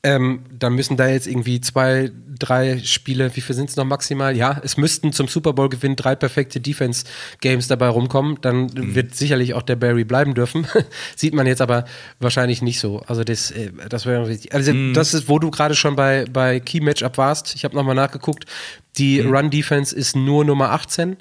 ähm, dann müssen da jetzt irgendwie zwei, drei Spiele, wie viel sind es noch maximal? Ja, es müssten zum Super Bowl Gewinn drei perfekte Defense Games dabei rumkommen. Dann wird sicherlich auch der Barry bleiben dürfen. Sieht man jetzt aber wahrscheinlich nicht so. Also das, äh, das wäre wichtig. Also das ist, wo du gerade schon bei, bei Key Matchup warst. Ich habe nochmal nachgeguckt. Die Run Defense ist nur Nummer 18.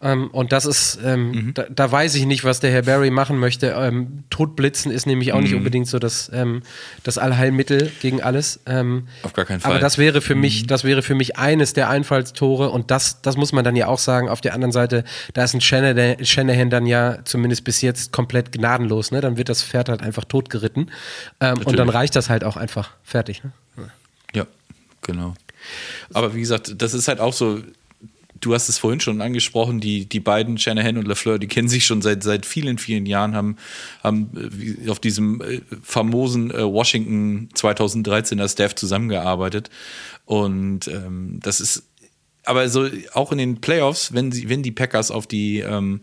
Ähm, und das ist, ähm, da, da weiß ich nicht, was der Herr Barry machen möchte. Ähm, Totblitzen ist nämlich auch nicht unbedingt so das, ähm, das Allheilmittel gegen alles. Ähm, Auf gar keinen Aber Fall. das wäre für mich, das wäre für mich eines der Einfallstore und das, das muss man dann ja auch sagen. Auf der anderen Seite, da ist ein Shanahan, Shanahan dann ja zumindest bis jetzt komplett gnadenlos. Ne? Dann wird das Pferd halt einfach totgeritten ähm, und dann reicht das halt auch einfach fertig. Ne? Ja, genau. Aber wie gesagt, das ist halt auch so, du hast es vorhin schon angesprochen, die, die beiden, Shanahan und LaFleur, die kennen sich schon seit, seit vielen, vielen Jahren, haben, haben äh, auf diesem äh, famosen äh, Washington 2013er Staff zusammengearbeitet. Und ähm, das ist, aber so auch in den Playoffs, wenn, sie, wenn die Packers auf die, ähm,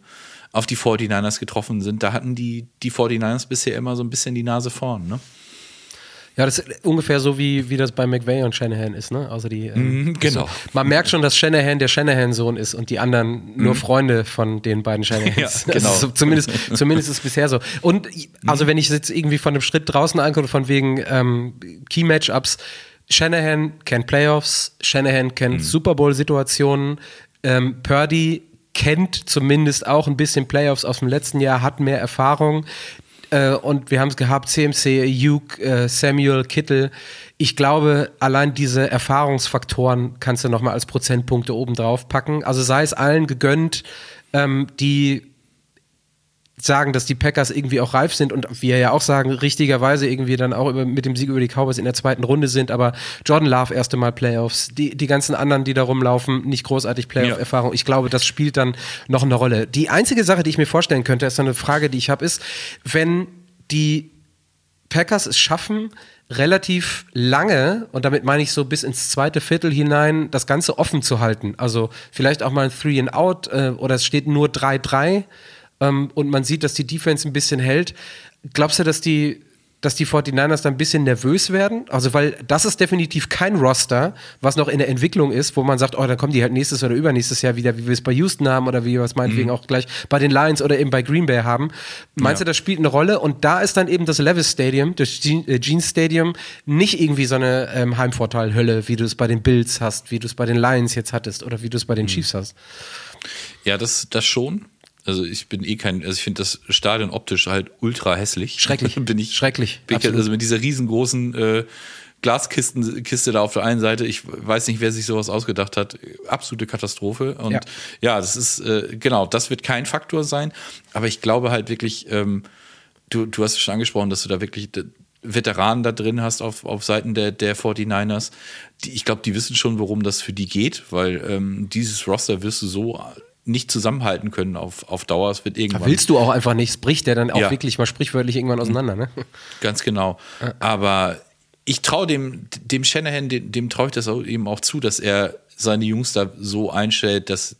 auf die 49ers getroffen sind, da hatten die, die 49ers bisher immer so ein bisschen die Nase vorn, ne? Ja, das ist ungefähr so wie, wie das bei McVay und Shanahan ist, ne? Also die, ähm, Mhm, genau. also man merkt schon, dass Shanahan der Shanahan-Sohn ist und die anderen nur Freunde von den beiden Shanahans. Mhm. Ja, genau. Also so, zumindest, zumindest ist es bisher so. Und also wenn ich jetzt irgendwie von einem Schritt draußen angucke, von wegen ähm, Key-Matchups, Shanahan kennt Playoffs, Shanahan kennt Super Bowl-Situationen, ähm, Purdy kennt zumindest auch ein bisschen Playoffs aus dem letzten Jahr, hat mehr Erfahrung. Äh, und wir haben es gehabt, CMC, Hugh, äh, Samuel, Kittel. Ich glaube, allein diese Erfahrungsfaktoren kannst du nochmal als Prozentpunkte oben drauf packen. Also sei es allen gegönnt, ähm, die sagen, dass die Packers irgendwie auch reif sind und wir ja auch sagen, richtigerweise irgendwie dann auch über, mit dem Sieg über die Cowboys in der zweiten Runde sind, aber Jordan Love erste Mal Playoffs, die, die ganzen anderen, die da rumlaufen, nicht großartig Playoff-Erfahrung. Ich glaube, das spielt dann noch eine Rolle. Die einzige Sache, die ich mir vorstellen könnte, ist so eine Frage, die ich habe, ist, wenn die Packers es schaffen, relativ lange, und damit meine ich so bis ins zweite Viertel hinein, das Ganze offen zu halten. Also vielleicht auch mal ein Three and Out äh, oder es steht nur 3-3 ähm, und man sieht, dass die Defense ein bisschen hält. Glaubst du, dass die, dass die 49ers da ein bisschen nervös werden? Also, weil das ist definitiv kein Roster, was noch in der Entwicklung ist, wo man sagt, oh, dann kommen die halt nächstes oder übernächstes Jahr wieder, wie wir es bei Houston haben oder wie wir es meinetwegen auch gleich bei den Lions oder eben bei Green Bay haben. Meinst du, das spielt eine Rolle? Und da ist dann eben das Levis Stadium, das äh, Gene Stadium, nicht irgendwie so eine ähm, Heimvorteilhölle, wie du es bei den Bills hast, wie du es bei den Lions jetzt hattest oder wie du es bei den Chiefs hast. Ja, das, das schon. Also ich bin eh kein, also ich finde das Stadion optisch halt ultra hässlich. Schrecklich. bin ich, Schrecklich, Bin ich, also mit dieser riesengroßen äh, Glaskisten Kiste da auf der einen Seite, ich weiß nicht, wer sich sowas ausgedacht hat. Absolute Katastrophe. Und Ja. ja, das ist, äh, genau, das wird kein Faktor sein. Aber ich glaube halt wirklich, ähm, du, du hast es schon angesprochen, dass du da wirklich Veteranen da drin hast auf, auf Seiten der, der 49ers. Die, ich glaube, die wissen schon, worum das für die geht, weil ähm, dieses Roster wirst du so nicht zusammenhalten können auf, auf Dauer. Es wird irgendwann. Willst du auch einfach nicht, es bricht der dann auch Ja. wirklich mal sprichwörtlich irgendwann auseinander, ne? Ganz genau. Aber ich traue dem, dem Shanahan, dem, dem traue ich das auch eben auch zu, dass er seine Jungs da so einstellt, dass,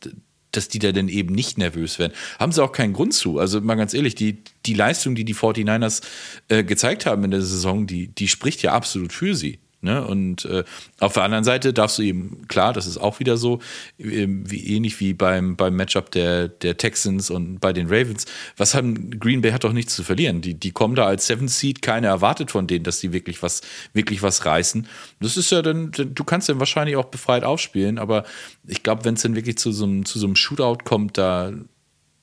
dass die da dann eben nicht nervös werden. Haben sie auch keinen Grund zu. Also mal ganz ehrlich, die, die Leistung, die die 49ers äh, gezeigt haben in der Saison, die, die spricht ja absolut für sie. Ne? Und äh, auf der anderen Seite darfst du eben, klar, das ist auch wieder so, äh, wie ähnlich wie beim, beim Matchup der, der Texans und bei den Ravens. Was haben Green Bay hat doch nichts zu verlieren. Die, die kommen da als Seven Seed, keiner erwartet von denen, dass die wirklich was, wirklich was reißen. Das ist ja dann, du kannst dann wahrscheinlich auch befreit aufspielen, aber ich glaube, wenn es dann wirklich zu so, einem, zu so einem Shootout kommt, da,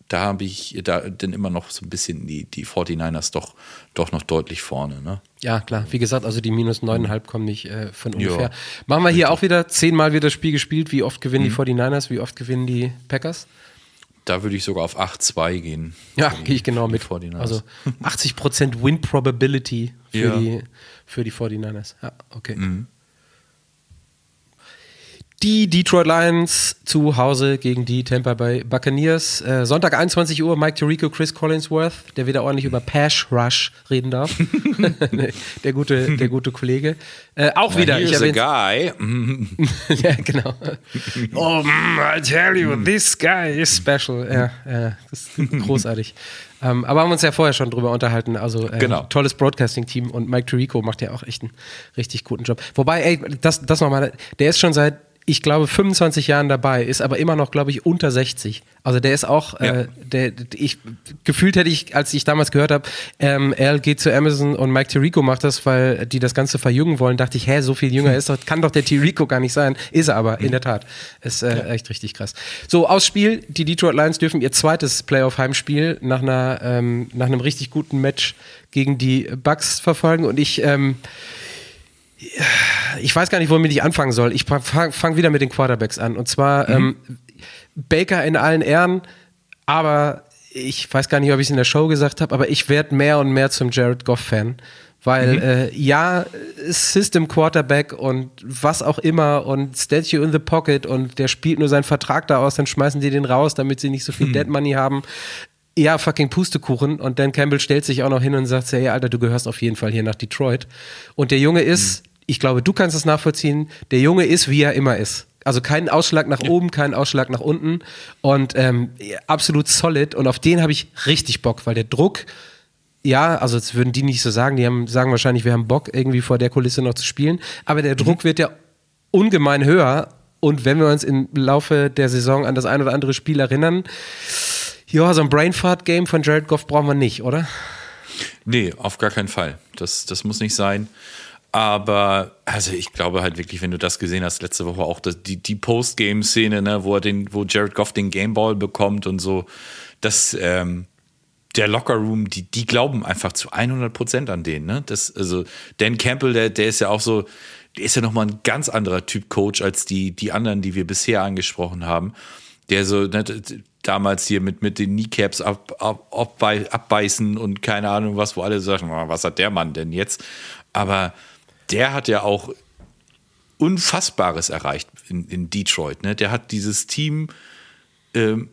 da habe ich da dann immer noch so ein bisschen die, die 49ers doch, doch noch deutlich vorne. Ne? Ja, klar. Wie gesagt, also die minus neuneinhalb kommen nicht äh, von ungefähr. Ja. Machen wir hier auch wieder zehnmal wieder das Spiel gespielt. Wie oft gewinnen mhm. die 49ers, wie oft gewinnen die Packers? Da würde ich sogar auf 8-2 gehen. Ja, gehe ich genau mit. Also 80% Win Probability für, ja. die, für die 49ers. Ja, okay. Mhm. Die Detroit Lions zu Hause gegen die Tampa Bay Buccaneers. Äh, Sonntag 21 Uhr, Mike Tirico, Chris Collinsworth, der wieder ordentlich über Pass Rush reden darf. der, gute, der gute Kollege. Äh, auch wieder. Here's ich a guy. ja, genau. oh, mm, I tell you, this guy is special. Ja, ja das ist großartig. Ähm, aber haben uns ja vorher schon drüber unterhalten. Also äh, genau. tolles Broadcasting-Team und Mike Tirico macht ja auch echt einen richtig guten Job. Wobei, ey, das, das nochmal, der ist schon seit ich glaube, 25 Jahren dabei, ist aber immer noch, glaube ich, unter 60. Also der ist auch, ja. äh, der, ich gefühlt hätte ich, als ich damals gehört habe, ähm, Al geht zu Amazon und Mike Tirico macht das, weil die das Ganze verjüngen wollen, dachte ich, hä, so viel jünger ist doch, kann doch der Tirico gar nicht sein. Ist er aber, in der Tat. Ist äh, ja. echt richtig krass. So, aus Spiel, die Detroit Lions dürfen ihr zweites Playoff-Heimspiel nach einer, ähm, nach einem richtig guten Match gegen die Bucks verfolgen und ich, ähm, ich weiß gar nicht, womit ich anfangen soll. Ich fange fang wieder mit den Quarterbacks an. Und zwar mhm. ähm, Baker in allen Ehren, aber ich weiß gar nicht, ob ich es in der Show gesagt habe, aber ich werde mehr und mehr zum Jared Goff-Fan. Weil mhm. äh, ja, System Quarterback und was auch immer und Statue in the Pocket und der spielt nur seinen Vertrag da aus, dann schmeißen die den raus, damit sie nicht so viel mhm. Dead Money haben. Ja, fucking Pustekuchen. Und Dan Campbell stellt sich auch noch hin und sagt, hey, Alter, du gehörst auf jeden Fall hier nach Detroit. Und der Junge ist, mhm ich glaube, du kannst es nachvollziehen. Der Junge ist, wie er immer ist. Also keinen Ausschlag nach oben, keinen Ausschlag nach unten und ähm, absolut solid. Und auf den habe ich richtig Bock, weil der Druck, ja, also das würden die nicht so sagen. Die haben, sagen wahrscheinlich, wir haben Bock, irgendwie vor der Kulisse noch zu spielen. Aber der Druck mhm. wird ja ungemein höher. Und wenn wir uns im Laufe der Saison an das ein oder andere Spiel erinnern, ja, so ein Brainfart-Game von Jared Goff brauchen wir nicht, oder? Nee, auf gar keinen Fall. Das, das muss nicht sein. Aber also ich glaube halt wirklich, wenn du das gesehen hast letzte Woche auch das, die die Postgame-Szene, ne, wo er den, wo Jared Goff den Gameball bekommt und so, dass ähm, der Lockerroom, die die glauben einfach zu 100 Prozent an den. Ne, das also Dan Campbell, der der ist ja auch so, der ist ja noch mal ein ganz anderer Typ Coach als die die anderen, die wir bisher angesprochen haben. Der so ne, damals hier mit, mit den Kneecaps ab, ab, abbeißen und keine Ahnung was, wo alle sagen, oh, was hat der Mann denn jetzt? Aber der hat ja auch Unfassbares erreicht in, in Detroit. Ne? Der hat dieses Team ähm,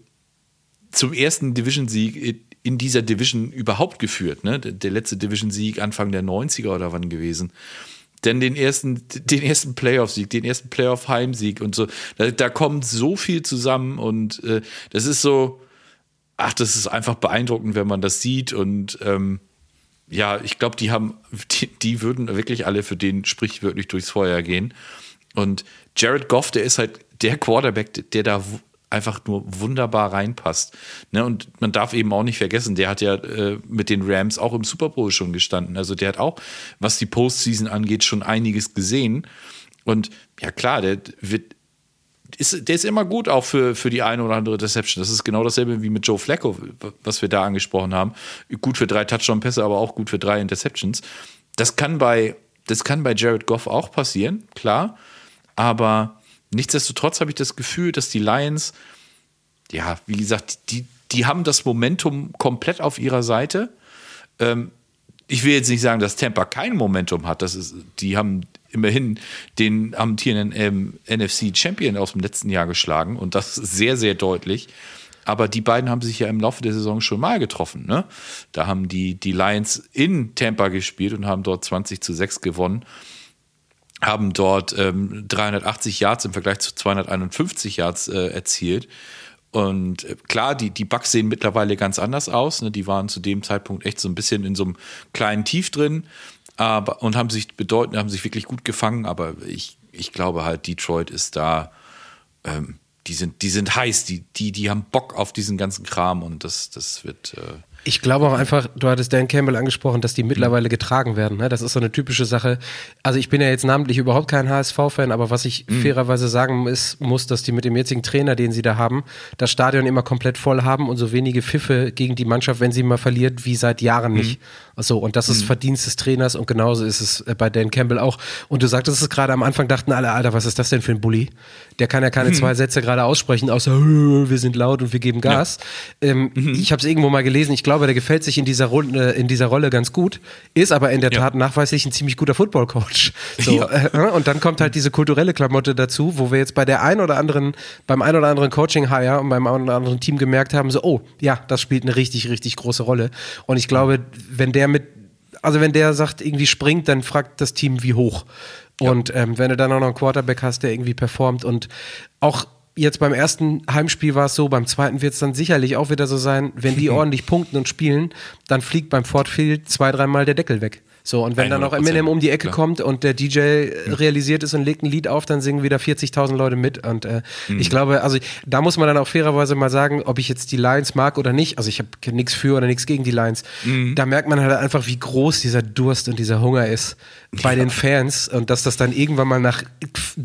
zum ersten Division-Sieg in dieser Division überhaupt geführt. Ne? Der, der letzte Division-Sieg Anfang der 90er oder wann gewesen. Denn den ersten, den ersten Playoff-Sieg, den ersten Playoff-Heimsieg und so, da, da, kommt so viel zusammen und äh, das ist so, ach, das ist einfach beeindruckend, wenn man das sieht und ähm, ja, ich glaube, die haben, die, die, würden wirklich alle für den sprichwörtlich durchs Feuer gehen. Und Jared Goff, der ist halt der Quarterback, der da einfach nur wunderbar reinpasst. Ne? Und man darf eben auch nicht vergessen, der hat ja äh, mit den Rams auch im Super Bowl schon gestanden. Also der hat auch, was die Postseason angeht, schon einiges gesehen. Und ja klar, der wird ist, der ist immer gut auch für, für die eine oder andere Deception. Das ist genau dasselbe wie mit Joe Flacco, was wir da angesprochen haben. Gut für drei Touchdown-Pässe, aber auch gut für drei Interceptions. Das kann bei, das kann bei Jared Goff auch passieren, klar. Aber nichtsdestotrotz habe ich das Gefühl, dass die Lions, ja, wie gesagt, die, die haben das Momentum komplett auf ihrer Seite. Ähm, ich will jetzt nicht sagen, dass Tampa kein Momentum hat. Das ist, die haben immerhin den amtierenden ähm, NFC-Champion aus dem letzten Jahr geschlagen und das sehr, sehr deutlich. Aber die beiden haben sich ja im Laufe der Saison schon mal getroffen. Ne? Da haben die, die Lions in Tampa gespielt und haben dort 20 zu 6 gewonnen. Haben dort ähm, 380 Yards im Vergleich zu 251 Yards äh, erzielt. Und äh, klar, die, die Bugs sehen mittlerweile ganz anders aus. Ne? Die waren zu dem Zeitpunkt echt so ein bisschen in so einem kleinen Tief drin. Aber und haben sich bedeutend, haben sich wirklich gut gefangen, aber ich, ich glaube halt, Detroit ist da, ähm, die sind, die sind heiß, die, die, die haben Bock auf diesen ganzen Kram und das, das wird. Äh, ich glaube auch einfach, du hattest Dan Campbell angesprochen, dass die mittlerweile getragen werden. Ne? Das ist so eine typische Sache. Also ich bin ja jetzt namentlich überhaupt kein HSV-Fan, aber was ich mhm. fairerweise sagen ist, muss, dass die mit dem jetzigen Trainer, den sie da haben, das Stadion immer komplett voll haben und so wenige Pfiffe gegen die Mannschaft, wenn sie mal verliert, wie seit Jahren nicht. Mhm. So, und das ist mhm. Verdienst des Trainers und genauso ist es äh, bei Dan Campbell auch. Und du sagtest es gerade am Anfang, dachten alle, Alter, was ist das denn für ein Bully? Der kann ja keine mhm. zwei Sätze gerade aussprechen, außer wir sind laut und wir geben Gas. Ja. Ähm, mhm. Ich habe es irgendwo mal gelesen, ich glaube, der gefällt sich in dieser, Rolle, in dieser Rolle ganz gut, ist aber in der ja. Tat nachweislich ein ziemlich guter Football-Coach. So, ja. äh, und dann kommt halt diese kulturelle Klamotte dazu, wo wir jetzt bei der ein oder anderen, beim ein oder anderen Coaching-Hire und beim ein oder anderen Team gemerkt haben, so, oh, ja, das spielt eine richtig, richtig große Rolle. Und ich glaube, wenn der mit, also wenn der sagt, irgendwie springt, dann fragt das Team, wie hoch. Und ähm, wenn du dann auch noch einen Quarterback hast, der irgendwie performt und auch jetzt beim ersten Heimspiel war es so, beim zweiten wird es dann sicherlich auch wieder so sein, wenn die ordentlich punkten und spielen, dann fliegt beim Ford Field zwei, dreimal der Deckel weg. So, und wenn dann auch Eminem um die Ecke klar. kommt und der DJ ja. realisiert ist und legt ein Lied auf, dann singen wieder 40.000 Leute mit. Und äh, mhm. ich glaube, also da muss man dann auch fairerweise mal sagen, ob ich jetzt die Lions mag oder nicht. Also ich habe nichts für oder nichts gegen die Lions. Mhm. Da merkt man halt einfach, wie groß dieser Durst und dieser Hunger ist bei ja. den Fans und dass das dann irgendwann mal nach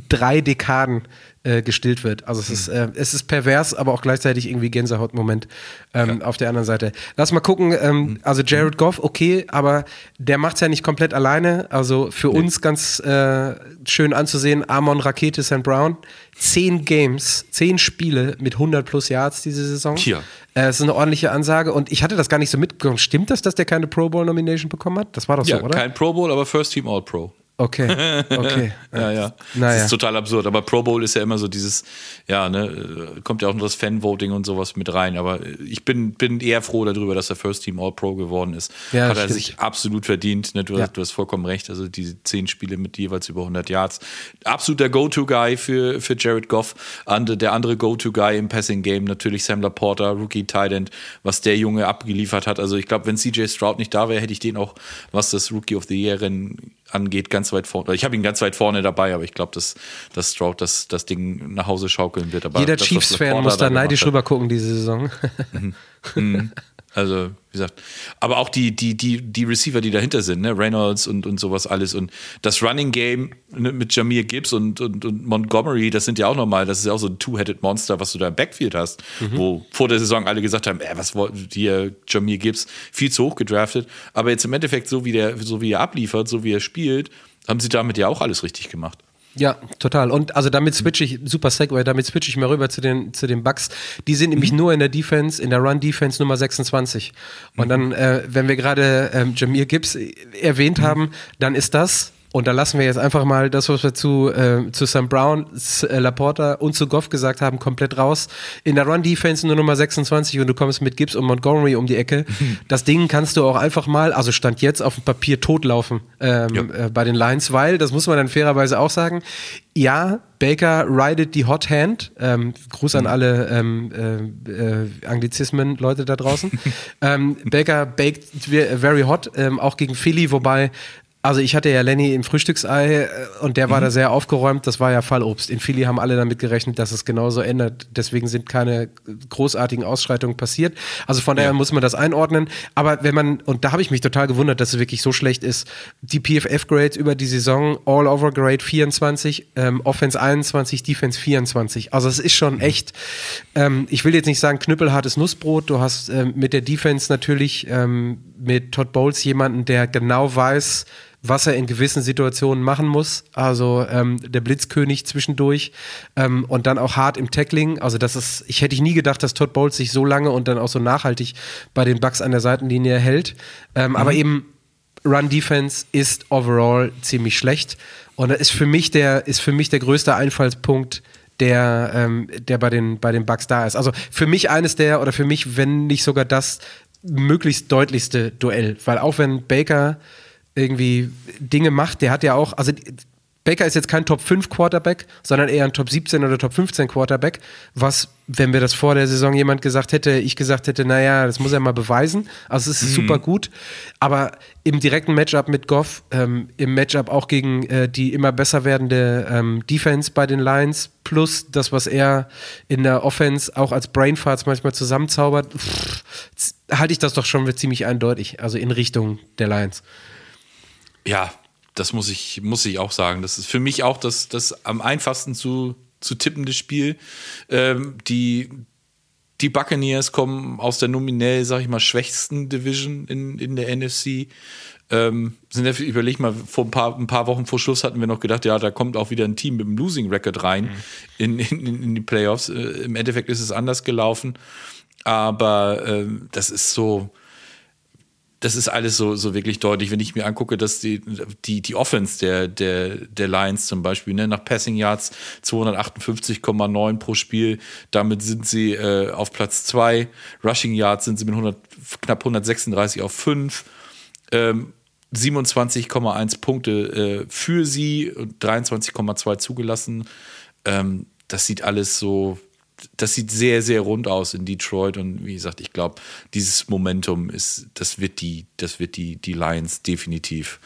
drei Dekaden äh, gestillt wird. Also es ist, äh, es ist pervers, aber auch gleichzeitig irgendwie Gänsehautmoment ähm, ja. auf der anderen Seite. Lass mal gucken, ähm, mhm. also Jared Goff, okay, aber der macht es ja nicht komplett alleine. Also für nee. uns ganz äh, schön anzusehen, Amon Rakete St. Brown, zehn Games, zehn Spiele mit 100 plus Yards diese Saison. Ja. Äh, es ist eine ordentliche Ansage und ich hatte das gar nicht so mitbekommen. Stimmt das, dass der keine Pro Bowl Nomination bekommen hat? Das war doch ja, so, oder? Kein Pro Bowl, aber First Team All Pro. Okay, okay. ja, ja. Naja. Das ist total absurd. Aber Pro Bowl ist ja immer so dieses, ja, ne, kommt ja auch nur das Fan-Voting und sowas mit rein. Aber ich bin, bin eher froh darüber, dass er First Team All-Pro geworden ist. Ja, Hat er stimmt. sich absolut verdient. Ne? Du, ja. du, hast vollkommen recht. Also diese zehn Spiele mit jeweils über 100 Yards. Absoluter Go-To-Guy für, für Jared Goff. And, der andere Go-To-Guy im Passing-Game natürlich Sam Laporta, Rookie Tight End, was der Junge abgeliefert hat. Also ich glaube, wenn CJ Stroud nicht da wäre, hätte ich den auch, was das Rookie of the Year-Rennen angeht, ganz weit vorne. Ich habe ihn ganz weit vorne dabei, aber ich glaube, dass, dass Stroud das, das Ding nach Hause schaukeln wird. Aber Jeder Chiefs-Fan muss da neidisch rüber gucken diese Saison. Mhm. Mhm. Also, wie gesagt, aber auch die, die, die, die Receiver, die dahinter sind, ne? Reynolds und, und sowas alles. Und das Running Game ne, mit Jamir Gibbs und, und, und Montgomery, das sind ja auch nochmal, das ist ja auch so ein Two-Headed Monster, was du da im Backfield hast, mhm. wo vor der Saison alle gesagt haben, äh, was wollt ihr, Jamir Gibbs, viel zu hoch gedraftet. Aber jetzt im Endeffekt, so wie der, so wie er abliefert, so wie er spielt, haben sie damit ja auch alles richtig gemacht. Ja, total. Und also damit switche ich, super Segway, damit switche ich mal rüber zu den, zu den Bugs. Die sind nämlich mhm. nur in der Defense, in der Run-Defense Nummer 26. Und mhm. dann, äh, wenn wir gerade ähm, Jamir Gibbs erwähnt mhm. haben, dann ist das und da lassen wir jetzt einfach mal das, was wir zu, äh, zu Sam Brown, äh, Laporta und zu Goff gesagt haben, komplett raus. In der Run-Defense nur Nummer 26 und du kommst mit Gibbs und Montgomery um die Ecke. Das Ding kannst du auch einfach mal, also stand jetzt auf dem Papier totlaufen ähm, ja. äh, bei den Lions, weil, das muss man dann fairerweise auch sagen, ja, Baker ridet die Hot Hand. Ähm, Gruß an mhm. alle ähm, äh, äh, Anglizismen, Leute da draußen. ähm, Baker baked very hot, ähm, auch gegen Philly, wobei also ich hatte ja Lenny im Frühstücksei äh, und der war mhm. da sehr aufgeräumt. Das war ja Fallobst. In Philly haben alle damit gerechnet, dass es genauso ändert. Deswegen sind keine großartigen Ausschreitungen passiert. Also von daher ja. muss man das einordnen. Aber wenn man, und da habe ich mich total gewundert, dass es wirklich so schlecht ist, die PFF-Grades über die Saison, All-Over-Grade 24, ähm, Offense 21, Defense 24. Also es ist schon mhm. echt, ähm, ich will jetzt nicht sagen knüppelhartes Nussbrot. Du hast ähm, mit der Defense natürlich ähm, mit Todd Bowles jemanden, der genau weiß, was er in gewissen Situationen machen muss. Also ähm, der Blitzkönig zwischendurch ähm, und dann auch hart im Tackling. Also das ist, ich hätte nie gedacht, dass Todd Bowles sich so lange und dann auch so nachhaltig bei den Bucks an der Seitenlinie hält. Ähm, mhm. Aber eben Run Defense ist overall ziemlich schlecht und das ist für mich der ist für mich der größte Einfallspunkt der, ähm, der bei den, bei den Bucks da ist. Also für mich eines der, oder für mich, wenn nicht sogar das möglichst deutlichste Duell. Weil auch wenn Baker irgendwie Dinge macht, der hat ja auch, also Baker ist jetzt kein Top 5 Quarterback, sondern eher ein Top 17 oder Top 15 Quarterback, was, wenn wir das vor der Saison jemand gesagt hätte, ich gesagt hätte, naja, das muss er mal beweisen. Also es ist mhm. super gut. Aber im direkten Matchup mit Goff, ähm, im Matchup auch gegen äh, die immer besser werdende ähm, Defense bei den Lions, plus das, was er in der Offense auch als Brainfarts manchmal zusammenzaubert, halte ich das doch schon ziemlich eindeutig, also in Richtung der Lions. Ja, das muss ich, muss ich auch sagen. Das ist für mich auch das, das am einfachsten zu, zu tippende Spiel. Ähm, die, die Buccaneers kommen aus der nominell, sag ich mal, schwächsten Division in, in der NFC. Ähm, sind ja, überleg mal, vor ein paar, ein paar Wochen vor Schluss hatten wir noch gedacht, ja, da kommt auch wieder ein Team mit einem Losing Record rein mhm. in, in, in die Playoffs. Äh, Im Endeffekt ist es anders gelaufen. Aber äh, das ist so, das ist alles so, so wirklich deutlich, wenn ich mir angucke, dass die, die, die Offense der, der, der Lions zum Beispiel, ne, nach Passing Yards 258,9 pro Spiel, damit sind sie äh, auf Platz 2. Rushing Yards sind sie mit 100, knapp 136 auf 5. Ähm, 27,1 Punkte äh, für sie und 23,2 zugelassen. Ähm, das sieht alles so das sieht sehr, sehr rund aus in Detroit. Und wie gesagt, ich glaube, dieses Momentum ist, das wird die, das wird die, die Lions definitiv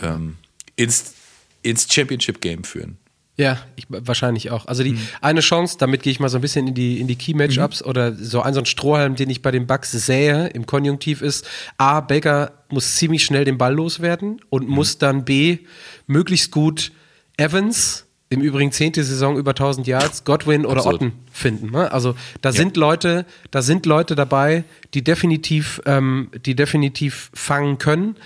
ähm, ins, ins Championship-Game führen. Ja, ich, wahrscheinlich auch. Also die mhm. eine Chance, damit gehe ich mal so ein bisschen in die, in die Key-Matchups mhm. oder so ein, so ein Strohhalm, den ich bei den Bucks sähe im Konjunktiv ist, A, Baker muss ziemlich schnell den Ball loswerden und mhm. muss dann B, möglichst gut Evans im Übrigen zehnte Saison über 1000 Yards, Godwin oder Absolut. Otten finden. Ne? Also da ja. sind Leute, da sind Leute dabei, die definitiv, ähm, die definitiv fangen können.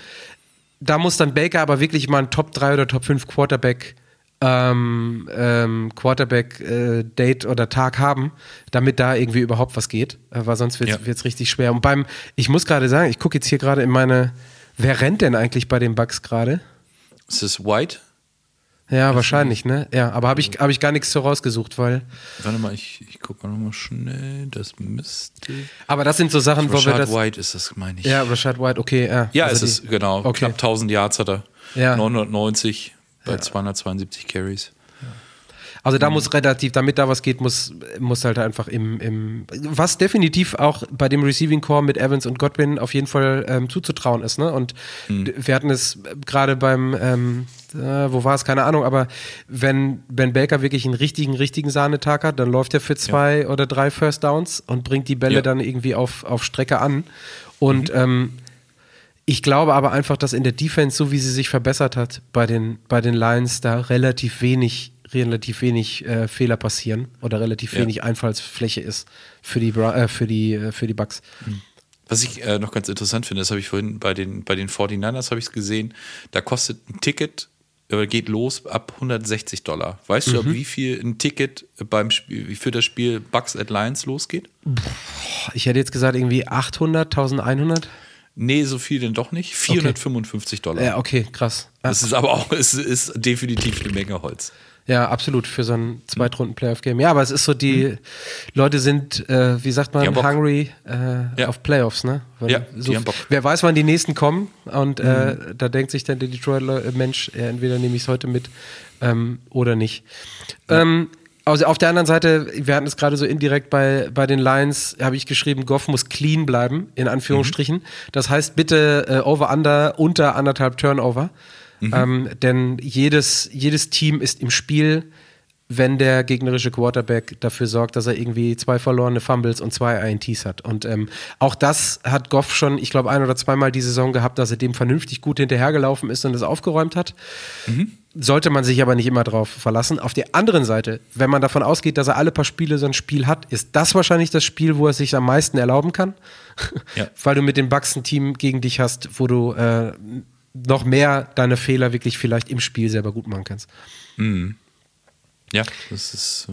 Da muss dann Baker aber wirklich mal ein Top 3 oder Top 5 Quarterback ähm, ähm, Quarterback äh, Date oder Tag haben, damit da irgendwie überhaupt was geht, äh, weil sonst wird es ja. richtig schwer. Und beim, ich muss gerade sagen, ich gucke jetzt hier gerade in meine, wer rennt denn eigentlich bei den Bucks gerade? Ist es White? Ja, wahrscheinlich, ne? Ja, aber habe ich, hab ich gar nichts so rausgesucht, weil. Warte mal, ich, ich gucke mal nochmal schnell. Das müsste. Aber das sind so Sachen, wo wir das. White ist das, meine ich. Ja, Rashad White, okay, ja. Ja, also ist es, genau. Okay. Knapp 1000 Yards hat er. Ja. 990 bei ja. 272 Carries. Also da mhm. muss relativ, damit da was geht, muss, muss halt einfach im, im, was definitiv auch bei dem Receiving Core mit Evans und Godwin auf jeden Fall ähm, zuzutrauen ist. Ne? Und mhm. wir hatten es gerade beim, ähm, äh, wo war es, keine Ahnung, aber wenn Ben Baker wirklich einen richtigen, richtigen Sahnetag hat, dann läuft er für zwei ja. oder drei First Downs und bringt die Bälle ja. dann irgendwie auf, auf Strecke an. Und mhm. ähm, ich glaube aber einfach, dass in der Defense, so wie sie sich verbessert hat bei den, bei den Lions, da relativ wenig relativ wenig äh, Fehler passieren oder relativ ja. wenig Einfallsfläche ist für die, äh, für die, äh, für die Bugs. Hm. Was ich äh, noch ganz interessant finde, das habe ich vorhin bei den, bei den 49ers habe ich es gesehen, da kostet ein Ticket, äh, geht los ab 160 Dollar. Weißt mhm. du, wie viel ein Ticket beim Spiel, für das Spiel Bucks at Lions losgeht? Ich hätte jetzt gesagt irgendwie 800, 1100. Nee, so viel denn doch nicht. 455 okay. Dollar. Ja, okay, krass. Das ist aber auch, es ist definitiv eine Menge Holz. Ja, absolut, für so ein Zweitrunden-Playoff-Game. Ja, aber es ist so, die mhm. Leute sind, äh, wie sagt man, hungry äh, ja. auf Playoffs, ne? Weil ja, so, wer weiß, wann die nächsten kommen und äh, mhm. da denkt sich dann der Detroit-Mensch, entweder nehme ich es heute mit ähm, oder nicht. Ja. Ähm, also auf der anderen Seite, wir hatten es gerade so indirekt bei, bei den Lions, habe ich geschrieben, Goff muss clean bleiben, in Anführungsstrichen. Mhm. Das heißt bitte äh, over-under unter anderthalb Turnover. Mhm. Ähm, denn jedes, jedes Team ist im Spiel, wenn der gegnerische Quarterback dafür sorgt, dass er irgendwie zwei verlorene Fumbles und zwei INTs hat. Und ähm, auch das hat Goff schon, ich glaube, ein oder zweimal die Saison gehabt, dass er dem vernünftig gut hinterhergelaufen ist und es aufgeräumt hat. Mhm. Sollte man sich aber nicht immer drauf verlassen. Auf der anderen Seite, wenn man davon ausgeht, dass er alle paar Spiele so ein Spiel hat, ist das wahrscheinlich das Spiel, wo er sich am meisten erlauben kann. Ja. Weil du mit dem Bucks ein Team gegen dich hast, wo du äh, noch mehr deine Fehler wirklich vielleicht im Spiel selber gut machen kannst. Mhm. Ja, das ist.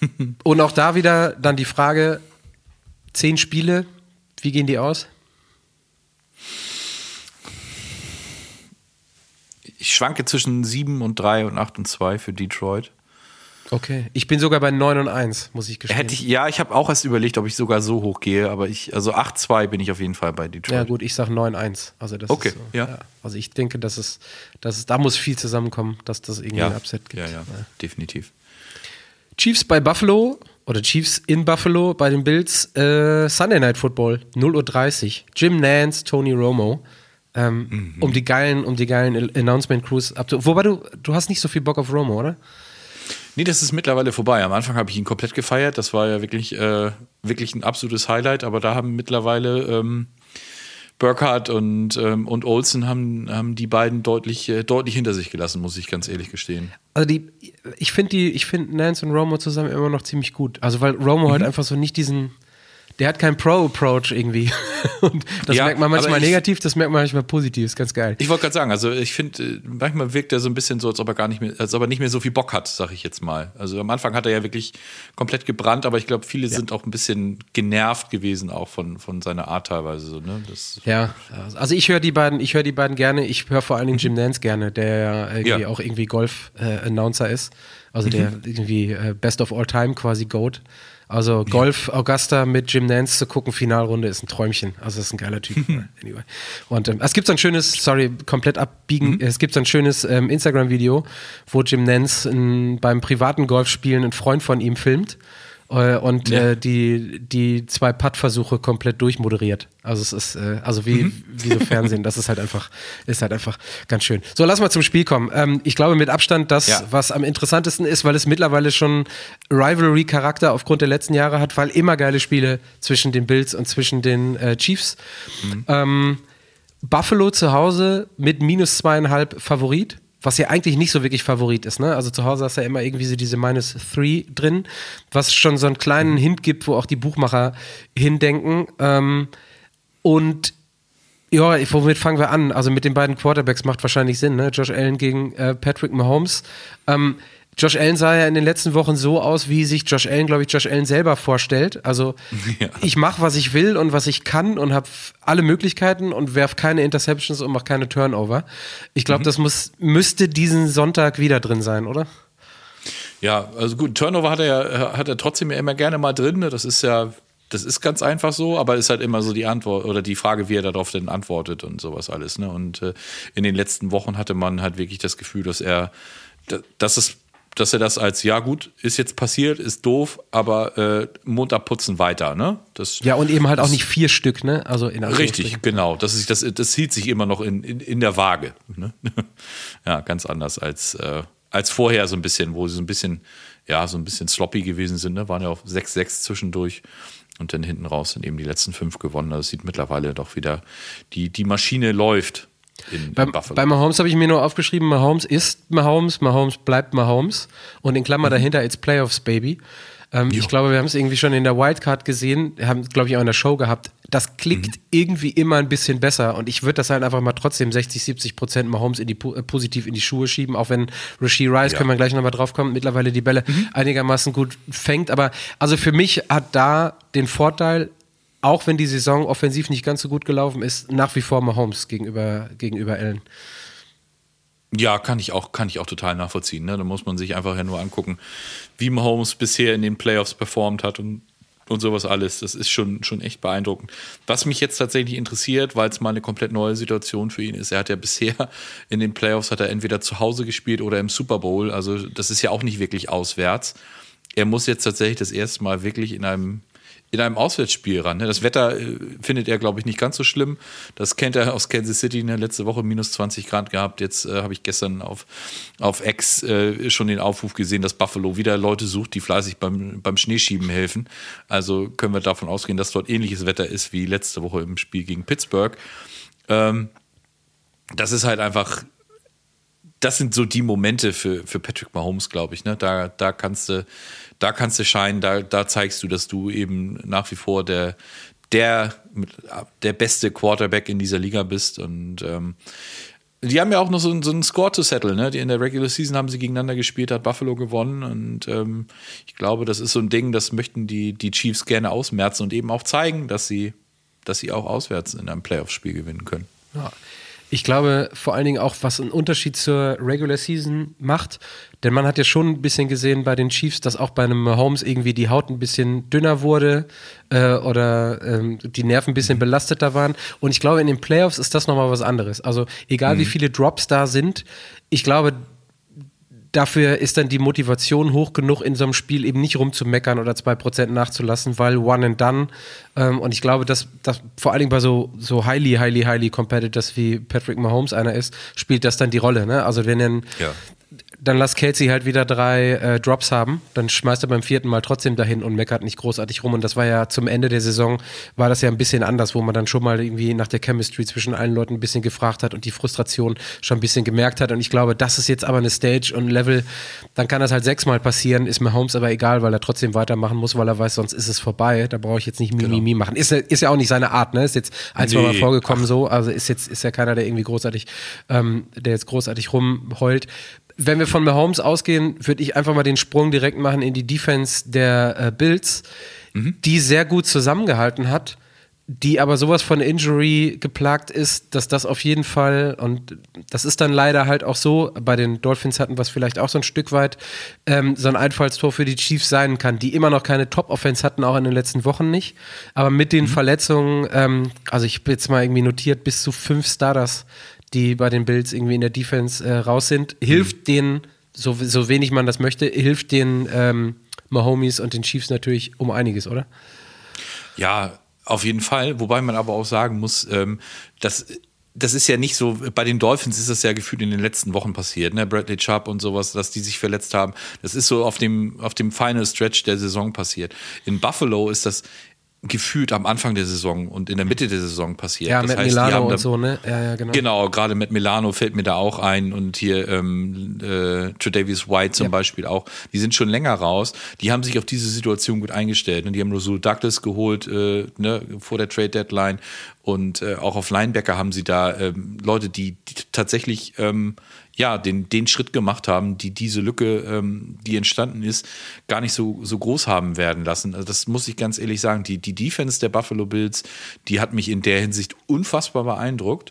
Und auch da wieder dann die Frage: zehn Spiele, wie gehen die aus? Ich schwanke zwischen 7 und 3 und 8 und 2 für Detroit. Okay, ich bin sogar bei 9 und 1, muss ich gestehen. Hätte ich, ja, ich habe auch erst überlegt, ob ich sogar so hoch gehe, aber ich, also 8-2 bin ich auf jeden Fall bei Detroit. Ja, gut, ich sage 9-1. Also das Okay, ist so, ja. Also ich denke, dass es, dass es, da muss viel zusammenkommen, dass das irgendwie ja, ein Upset gibt. ja, ja, definitiv. Chiefs bei Buffalo oder Chiefs in Buffalo bei den Bills, äh, Sunday Night Football, 0.30 Uhr. Jim Nance, Tony Romo. Ähm, Mhm. Um die geilen, um die geilen Announcement Crews abzu. Wobei du, du hast nicht so viel Bock auf Romo, oder? Nee, das ist mittlerweile vorbei. Am Anfang habe ich ihn komplett gefeiert. Das war ja wirklich, äh, wirklich ein absolutes Highlight. Aber da haben mittlerweile ähm, Burkhardt und, ähm, und Olsen haben, haben die beiden deutlich, äh, deutlich hinter sich gelassen, muss ich ganz ehrlich gestehen. Also die, ich finde die, ich finde Nance und Romo zusammen immer noch ziemlich gut. Also weil Romo Mhm. halt einfach so nicht diesen, der hat keinen Pro-Approach irgendwie. Und das Ja, merkt man manchmal ich- negativ, das merkt man manchmal positiv, ist ganz geil. Ich wollte gerade sagen, also ich finde, äh, manchmal wirkt er so ein bisschen so, als ob er gar nicht mehr, als ob er nicht mehr so viel Bock hat, sag ich jetzt mal. Also am Anfang hat er ja wirklich komplett gebrannt, aber ich glaube, viele sind auch ein bisschen genervt gewesen, auch von, von seiner Art teilweise. So, ne? das, Ja, also ich höre die beiden, ich höre die beiden gerne. Ich höre vor allen Dingen Jim Nance gerne, der ja irgendwie Mhm. Ja. Mhm. auch irgendwie Golf-Announcer ist. Also der irgendwie äh, Best of All Time quasi Goat. Also Golf Augusta mit Jim Nance zu gucken, Finalrunde ist ein Träumchen. Also das ist ein geiler Typ. anyway. Und ähm, es gibt so ein schönes, sorry, komplett abbiegen. Mhm. Es gibt so ein schönes ähm, Instagram-Video, wo Jim Nance in, beim privaten Golfspielen einen Freund von ihm filmt. Äh, Und Ja. äh, die, die zwei Putt-Versuche komplett durchmoderiert. Also es ist, äh, also wie, Mhm. wie so Fernsehen, das ist halt einfach, ist halt einfach ganz schön. So, lass mal zum Spiel kommen. Ähm, ich glaube mit Abstand das, Ja. was am interessantesten ist, weil es mittlerweile schon Rivalry-Charakter aufgrund der letzten Jahre hat, weil immer geile Spiele zwischen den Bills und zwischen den äh, Chiefs. Ähm, Buffalo zu Hause mit minus zweieinhalb Favorit, was ja eigentlich nicht so wirklich Favorit ist. Ne? Also zu Hause hast du ja immer irgendwie so diese minus three drin, was schon so einen kleinen Hint gibt, wo auch die Buchmacher hindenken. Ähm, und ja, womit fangen wir an? Also mit den beiden Quarterbacks macht wahrscheinlich Sinn, ne? Josh Allen gegen äh, Patrick Mahomes. Ähm, Josh Allen sah ja in den letzten Wochen so aus, wie sich Josh Allen, glaube ich, Josh Allen selber vorstellt. Also Ja. ich mache, was ich will und was ich kann und habe alle Möglichkeiten und werf keine Interceptions und mache keine Turnover. Ich glaube, das muss, müsste diesen Sonntag wieder drin sein, oder? Ja, also gut, Turnover hat er ja, hat er trotzdem ja immer gerne mal drin. ne? Das ist ja, das ist ganz einfach so, aber ist halt immer so die Antwort oder die Frage, wie er darauf denn antwortet und sowas alles. Ne? Und äh, in den letzten Wochen hatte man halt wirklich das Gefühl, dass er, da- dass es dass er das als, ja gut, ist jetzt passiert, ist doof, aber äh, Mund abputzen weiter, ne? Das, Ja, und eben halt auch nicht vier Stück, ne? Also in. Richtig, genau. Das, ist, das, das hielt sich immer noch in, in, in der Waage. Ne? Ja, ganz anders als, äh, als vorher so ein bisschen, wo sie so ein bisschen, ja, so ein bisschen sloppy gewesen sind. Ne? Waren ja auch 6-6 zwischendurch und dann hinten raus sind eben die letzten fünf gewonnen. Das sieht mittlerweile doch wieder, die, die Maschine läuft in, Bei, in Buffalo. bei Mahomes habe ich mir nur aufgeschrieben, Mahomes ist Mahomes, Mahomes bleibt Mahomes und in Klammer dahinter, it's Playoffs, Baby. Ähm, ich glaube, wir haben es irgendwie schon in der Wildcard gesehen, haben es, glaube ich, auch in der Show gehabt. Das klickt irgendwie immer ein bisschen besser und ich würde das halt einfach mal trotzdem 60, 70 Prozent Mahomes in die, äh, positiv in die Schuhe schieben, auch wenn Rasheed Rice, Ja. können wir gleich nochmal drauf kommen, mittlerweile die Bälle einigermaßen gut fängt. Aber also für mich hat da den Vorteil, auch wenn die Saison offensiv nicht ganz so gut gelaufen ist, nach wie vor Mahomes gegenüber, gegenüber Allen. Ja, kann ich auch, kann ich auch total nachvollziehen. Ne? Da muss man sich einfach ja nur angucken, wie Mahomes bisher in den Playoffs performt hat und, und sowas alles. Das ist schon, schon echt beeindruckend. Was mich jetzt tatsächlich interessiert, weil es mal eine komplett neue Situation für ihn ist, er hat ja bisher in den Playoffs hat er entweder zu Hause gespielt oder im Super Bowl. Also das ist ja auch nicht wirklich auswärts. Er muss jetzt tatsächlich das erste Mal wirklich in einem in einem Auswärtsspiel ran. ne? Das Wetter äh, findet er, glaube ich, nicht ganz so schlimm. Das kennt er aus Kansas City. Ne? Letzte Woche minus 20 Grad gehabt. Jetzt äh, habe ich gestern auf, auf X äh, schon den Aufruf gesehen, dass Buffalo wieder Leute sucht, die fleißig beim, beim Schneeschieben helfen. Also können wir davon ausgehen, dass dort ähnliches Wetter ist wie letzte Woche im Spiel gegen Pittsburgh. Ähm, das ist halt einfach das sind so die Momente für, für Patrick Mahomes, glaube ich. Ne? Da, da kannst du, da kannst du scheinen, da, da zeigst du, dass du eben nach wie vor der, der, der beste Quarterback in dieser Liga bist. Und ähm, die haben ja auch noch so, so einen Score to settle. Ne? Die in der Regular Season haben sie gegeneinander gespielt, hat Buffalo gewonnen. Und ähm, ich glaube, das ist so ein Ding, das möchten die, die Chiefs gerne ausmerzen und eben auch zeigen, dass sie, dass sie auch auswärts in einem Playoff-Spiel gewinnen können. Ja. Ich glaube vor allen Dingen auch, was einen Unterschied zur Regular Season macht, denn man hat ja schon ein bisschen gesehen bei den Chiefs, dass auch bei einem Mahomes irgendwie die Haut ein bisschen dünner wurde äh, oder ähm, die Nerven ein bisschen mhm. belasteter waren. Und ich glaube, in den Playoffs ist das nochmal was anderes. Also egal mhm. wie viele Drops da sind, ich glaube, dafür ist dann die Motivation hoch genug, in so einem Spiel eben nicht rumzumeckern oder zwei Prozent nachzulassen, weil one and done. Ähm, und ich glaube, dass, dass vor allen Dingen bei so, so highly, highly, highly competitors wie Patrick Mahomes einer ist, spielt das dann die Rolle. Ne? Also wenn ein, ja dann lass Kelsey halt wieder drei äh, Drops haben. Dann schmeißt er beim vierten Mal trotzdem dahin und meckert nicht großartig rum. Und das war ja zum Ende der Saison, war das ja ein bisschen anders, wo man dann schon mal irgendwie nach der Chemistry zwischen allen Leuten ein bisschen gefragt hat und die Frustration schon ein bisschen gemerkt hat. Und ich glaube, das ist jetzt aber eine Stage und ein Level, dann kann das halt sechsmal passieren, ist mir Holmes aber egal, weil er trotzdem weitermachen muss, weil er weiß, sonst ist es vorbei. Da brauche ich jetzt nicht Mimimi genau. machen. Ist, ist ja auch nicht seine Art, ne? Ist jetzt ein, zwei Mal vorgekommen Ach. so. Also ist jetzt, ist ja keiner, der irgendwie großartig, ähm, der jetzt großartig rumheult wenn wir von Mahomes ausgehen, würde ich einfach mal den Sprung direkt machen in die Defense der äh, Bills, mhm. die sehr gut zusammengehalten hat, die aber sowas von Injury geplagt ist, dass das auf jeden Fall, und das ist dann leider halt auch so, bei den Dolphins hatten wir es vielleicht auch so ein Stück weit, ähm, so ein Einfallstor für die Chiefs sein kann, die immer noch keine Top-Offense hatten, auch in den letzten Wochen nicht. Aber mit den mhm. Verletzungen, ähm, also ich habe jetzt mal irgendwie notiert, bis zu fünf Starters die bei den Bills irgendwie in der Defense äh, raus sind, hilft. Denen, so, so wenig man das möchte, hilft den ähm, Mahomes und den Chiefs natürlich um einiges, oder? Ja, auf jeden Fall. Wobei man aber auch sagen muss, ähm, dass das ist ja nicht so, bei den Dolphins ist das ja gefühlt in den letzten Wochen passiert, ne? Bradley Chubb und sowas, dass die sich verletzt haben. Das ist so auf dem, auf dem Final Stretch der Saison passiert. In Buffalo ist das gefühlt am Anfang der Saison und in der Mitte der Saison passiert. Ja, das mit heißt, Milano und so, ne? Ja, ja, genau. Genau, gerade mit Milano fällt mir da auch ein und hier ähm, äh, Tredavious White zum ja. Beispiel auch. Die sind schon länger raus. Die haben sich auf diese Situation gut eingestellt. Und die haben Rasul Douglas geholt äh, ne, vor der Trade Deadline und äh, auch auf Linebacker haben sie da ähm, Leute, die, die tatsächlich ähm, ja, den, den Schritt gemacht haben, die diese Lücke, ähm, die entstanden ist, gar nicht so, so groß haben werden lassen. Also das muss ich ganz ehrlich sagen. Die, die Defense der Buffalo Bills, die hat mich in der Hinsicht unfassbar beeindruckt.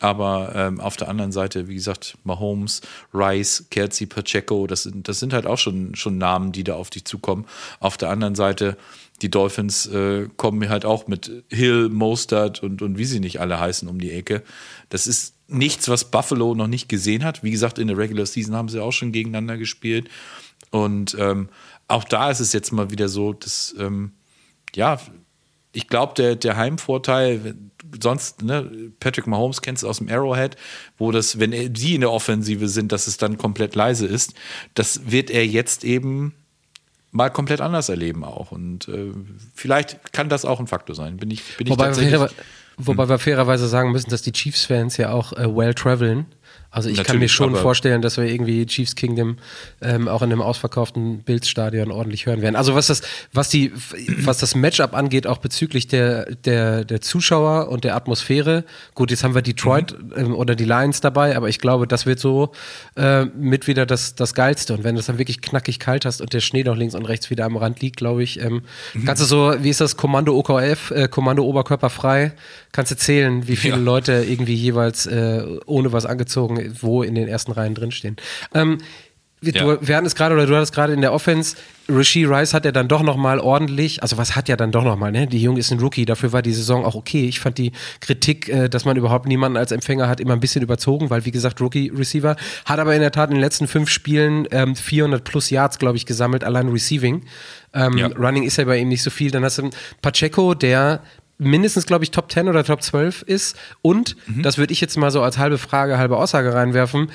Aber ähm, auf der anderen Seite, wie gesagt, Mahomes, Rice, Kelsey, Pacheco, das sind, das sind halt auch schon, schon Namen, die da auf dich zukommen. Auf der anderen Seite, die Dolphins äh, kommen mir halt auch mit Hill, Mostert und, und wie sie nicht alle heißen um die Ecke. Das ist nichts, was Buffalo noch nicht gesehen hat. Wie gesagt, in der Regular Season haben sie auch schon gegeneinander gespielt. Und ähm, auch da ist es jetzt mal wieder so, dass, ähm, ja, ich glaube, der, der Heimvorteil, sonst, ne, Patrick Mahomes kennst du aus dem Arrowhead, wo das, wenn er, sie in der Offensive sind, dass es dann komplett leise ist. Das wird er jetzt eben mal komplett anders erleben auch. Und äh, vielleicht kann das auch ein Faktor sein. Bin ich, bin ich Wobei tatsächlich. Wobei wir fairerweise sagen müssen, dass die Chiefs-Fans ja auch äh, well traveln. Also ich Natürlich, kann mir schon vorstellen, dass wir irgendwie Chiefs Kingdom ähm, auch in einem ausverkauften Bills-Stadion ordentlich hören werden. Also was das, was die, was das Matchup angeht, auch bezüglich der, der, der Zuschauer und der Atmosphäre. Gut, jetzt haben wir Detroit mhm. ähm, oder die Lions dabei, aber ich glaube, das wird so äh, mit wieder das, das Geilste. Und wenn du es dann wirklich knackig kalt hast und der Schnee noch links und rechts wieder am Rand liegt, glaube ich, ähm, mhm. kannst du so, wie ist das, Kommando OKF, äh, Kommando Oberkörper frei, kannst du zählen, wie viele ja. Leute irgendwie jeweils äh, ohne was angezogen, wo in den ersten Reihen drinstehen. Ähm, Du, ja. wir hatten es gerade, oder du hattest gerade in der Offense, Rishi Rice hat ja dann doch nochmal ordentlich, also was hat ja dann doch nochmal, ne? Die Junge ist ein Rookie, dafür war die Saison auch okay. Ich fand die Kritik, äh, dass man überhaupt niemanden als Empfänger hat, immer ein bisschen überzogen, weil wie gesagt, Rookie-Receiver, hat aber in der Tat in den letzten fünf Spielen ähm, 400 plus Yards, glaube ich, gesammelt, allein Receiving. Ähm, ja. Running ist ja bei ihm nicht so viel. Dann hast du Pacheco, der mindestens, glaube ich, Top 10 oder Top 12 ist. Und, mhm. das würde ich jetzt mal so als halbe Frage, halbe Aussage reinwerfen,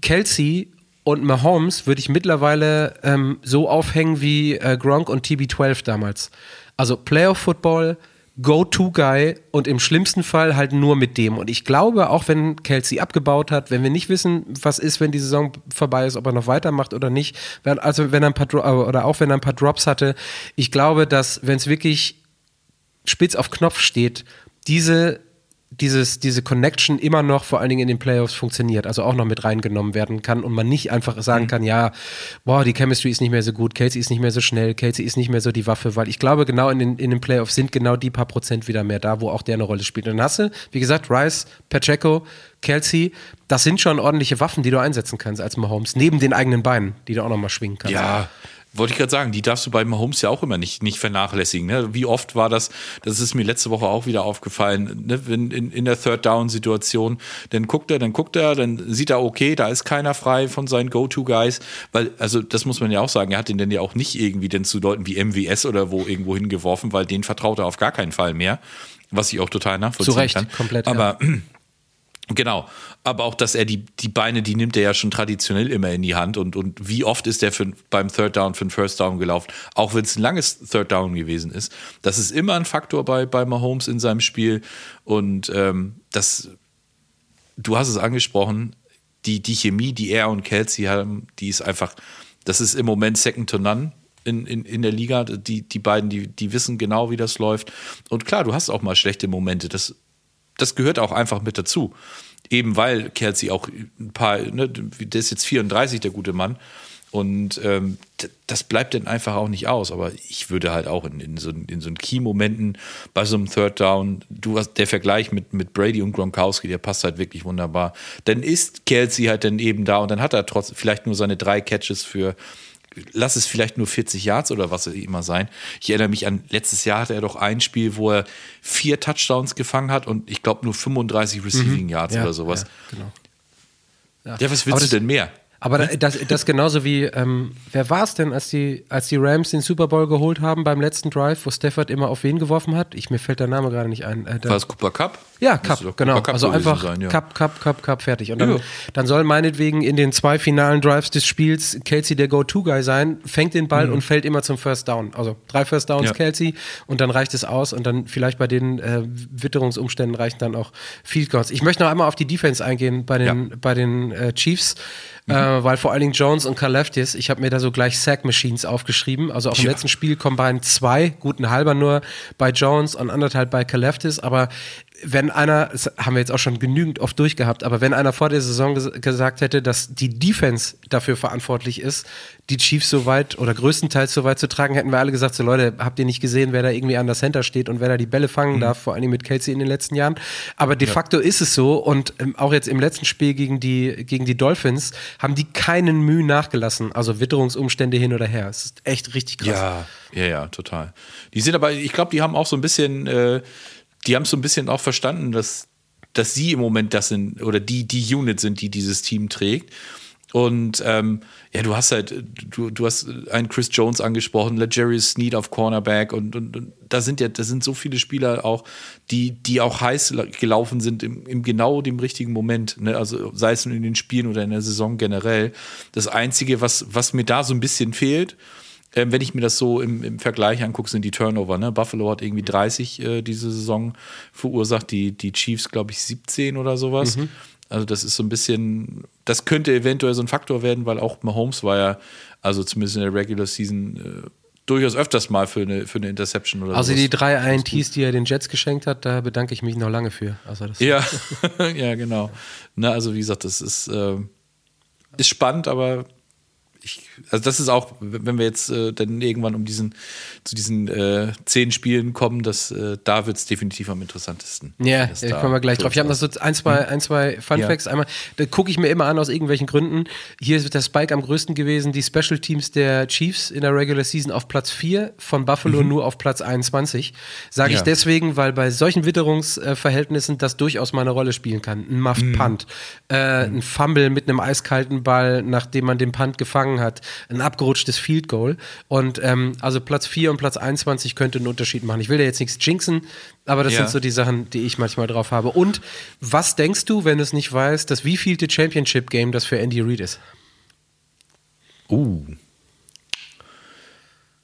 Kelsey und Mahomes würde ich mittlerweile ähm, so aufhängen wie äh, Gronk und TB12 damals. Also Playoff Football, Go-To-Guy und im schlimmsten Fall halt nur mit dem. Und ich glaube, auch wenn Kelsey abgebaut hat, wenn wir nicht wissen, was ist, wenn die Saison vorbei ist, ob er noch weitermacht oder nicht, also wenn er ein paar oder auch wenn er ein paar Drops hatte, ich glaube, dass wenn es wirklich spitz auf Knopf steht, diese dieses, diese Connection immer noch vor allen Dingen in den Playoffs funktioniert, also auch noch mit reingenommen werden kann und man nicht einfach sagen mhm. kann, ja, boah, die Chemistry ist nicht mehr so gut, Casey ist nicht mehr so schnell, Casey ist nicht mehr so die Waffe, weil ich glaube, genau in den, in den Playoffs sind genau die paar Prozent wieder mehr da, wo auch der eine Rolle spielt. Und dann hast du, wie gesagt, Rice, Pacheco, Kelsey, das sind schon ordentliche Waffen, die du einsetzen kannst als Mahomes, neben den eigenen Beinen, die du auch nochmal schwingen kannst. Ja, wollte ich gerade sagen, die darfst du bei Mahomes ja auch immer nicht, nicht vernachlässigen. Ne? Wie oft war das, das ist mir letzte Woche auch wieder aufgefallen, ne? Wenn in, in der Third-Down-Situation, dann guckt er, dann guckt er, dann sieht er, okay, da ist keiner frei von seinen Go-To-Guys, weil, also das muss man ja auch sagen, er hat ihn denn ja auch nicht irgendwie denn zu Leuten wie MWS oder wo irgendwo hingeworfen, weil den vertraut er auf gar keinen Fall mehr, was ich auch total nachvollziehen Zu Recht, kann. komplett. Aber ja. Genau, aber auch, dass er die, die Beine, die nimmt er ja schon traditionell immer in die Hand und, und wie oft ist er für, beim Third Down für einen First Down gelaufen, auch wenn es ein langes Third Down gewesen ist. Das ist immer ein Faktor bei, bei Mahomes in seinem Spiel und ähm, das, du hast es angesprochen, die, die Chemie, die er und Kelsey haben, die ist einfach, das ist im Moment second to none in, in, in der Liga. Die, die beiden, die, die wissen genau, wie das läuft. Und klar, du hast auch mal schlechte Momente. Das das gehört auch einfach mit dazu. Eben weil Kelsey auch ein paar, ne, der ist jetzt 34, der gute Mann. Und ähm, das bleibt dann einfach auch nicht aus. Aber ich würde halt auch in, in so, in so Key-Momenten bei so einem Third Down, du hast der Vergleich mit, mit Brady und Gronkowski, der passt halt wirklich wunderbar. Dann ist Kelsey halt dann eben da und dann hat er trotzdem vielleicht nur seine drei Catches für lass es vielleicht nur 40 Yards oder was immer sein. Ich erinnere mich an, letztes Jahr hatte er doch ein Spiel, wo er vier Touchdowns gefangen hat und ich glaube nur 35 Receiving mhm. Yards ja, oder sowas. Ja, genau. Ja, ja was willst du denn mehr? Aber das, das genauso wie, ähm, wer war es denn, als die, als die Rams den Super Bowl geholt haben beim letzten Drive, wo Stafford immer auf wen geworfen hat? Ich, mir fällt der Name gerade nicht ein. Äh, war es Cooper Cup? Ja, Cup, genau. Cup also einfach sein, ja. Cup, Cup, Cup, Cup, fertig. Und dann, ja. dann soll meinetwegen in den zwei finalen Drives des Spiels Kelsey der Go-To-Guy sein, fängt den Ball mhm. und fällt immer zum First Down. Also drei First Downs ja. Kelsey und dann reicht es aus und dann vielleicht bei den äh, Witterungsumständen reichen dann auch Field Goals. Ich möchte noch einmal auf die Defense eingehen bei den, bei den äh, Chiefs. Mhm. Äh, weil vor allen Dingen Jones und Kaleftis, ich habe mir da so gleich Sack Machines aufgeschrieben. Also auch im ja. letzten Spiel combined zwei, guten halber nur bei Jones und anderthalb bei Kaleftis. Aber wenn einer, das haben wir jetzt auch schon genügend oft durchgehabt, aber wenn einer vor der Saison ges gesagt hätte, dass die Defense dafür verantwortlich ist, die Chiefs so weit oder größtenteils so weit zu tragen, hätten wir alle gesagt, so Leute, habt ihr nicht gesehen, wer da irgendwie an der Center steht und wer da die Bälle fangen mhm. darf, vor allem mit Kelsey in den letzten Jahren. Aber de ja. facto ist es so und ähm, auch jetzt im letzten Spiel gegen die, gegen die Dolphins haben die keinen Mühe nachgelassen, also Witterungsumstände hin oder her. Es ist echt richtig krass. Ja, ja, ja, total. Die sind aber, ich glaube, die haben auch so ein bisschen, äh, die haben so ein bisschen auch verstanden, dass, dass sie im Moment das sind oder die, die Unit sind, die dieses Team trägt. Und ähm, ja, du hast halt, du, du hast einen Chris Jones angesprochen, Jerry Sneed auf Cornerback und, und, und, da sind ja, da sind so viele Spieler auch, die, die auch heiß gelaufen sind im, im genau dem richtigen Moment. Ne? Also sei es in den Spielen oder in der Saison generell. Das Einzige, was, was mir da so ein bisschen fehlt, ähm, wenn ich mir das so im, im Vergleich angucke, sind die Turnover. Ne? Buffalo hat irgendwie 30 äh, diese Saison verursacht, die, die Chiefs, glaube ich, 17 oder sowas. Mhm. Also das ist so ein bisschen, das könnte eventuell so ein Faktor werden, weil auch Mahomes war ja, also zumindest in der Regular Season, äh, durchaus öfters mal für eine, für eine Interception oder so. Also sowas. die drei INTs, die er den Jets geschenkt hat, da bedanke ich mich noch lange für. Also das ja, ja, genau. Na, also wie gesagt, das ist, äh, ist spannend, aber ich, also das ist auch, wenn wir jetzt äh, dann irgendwann um diesen, zu diesen äh, zehn Spielen kommen, das, äh, da wird es definitiv am interessantesten. Ja, da kommen wir gleich drauf. Ich habe noch so ein, zwei, hm? ein, zwei Fun Facts. Ja. Einmal, da gucke ich mir immer an aus irgendwelchen Gründen. Hier ist der Spike am größten gewesen, die Special Teams der Chiefs in der Regular Season auf Platz 4, von Buffalo mhm. nur auf Platz 21. Sage ich ja. deswegen, weil bei solchen Witterungsverhältnissen das durchaus mal eine Rolle spielen kann. Ein Muffed mhm. Punt, äh, mhm. ein Fumble mit einem eiskalten Ball, nachdem man den Punt gefangen hat, ein abgerutschtes Field Goal. Und ähm, also Platz 4 und Platz 21 könnte einen Unterschied machen. Ich will da jetzt nichts jinxen, aber das ja. sind so die Sachen, die ich manchmal drauf habe. Und was denkst du, wenn du es nicht weißt, das wievielte Championship Game das für Andy Reid ist? Uh.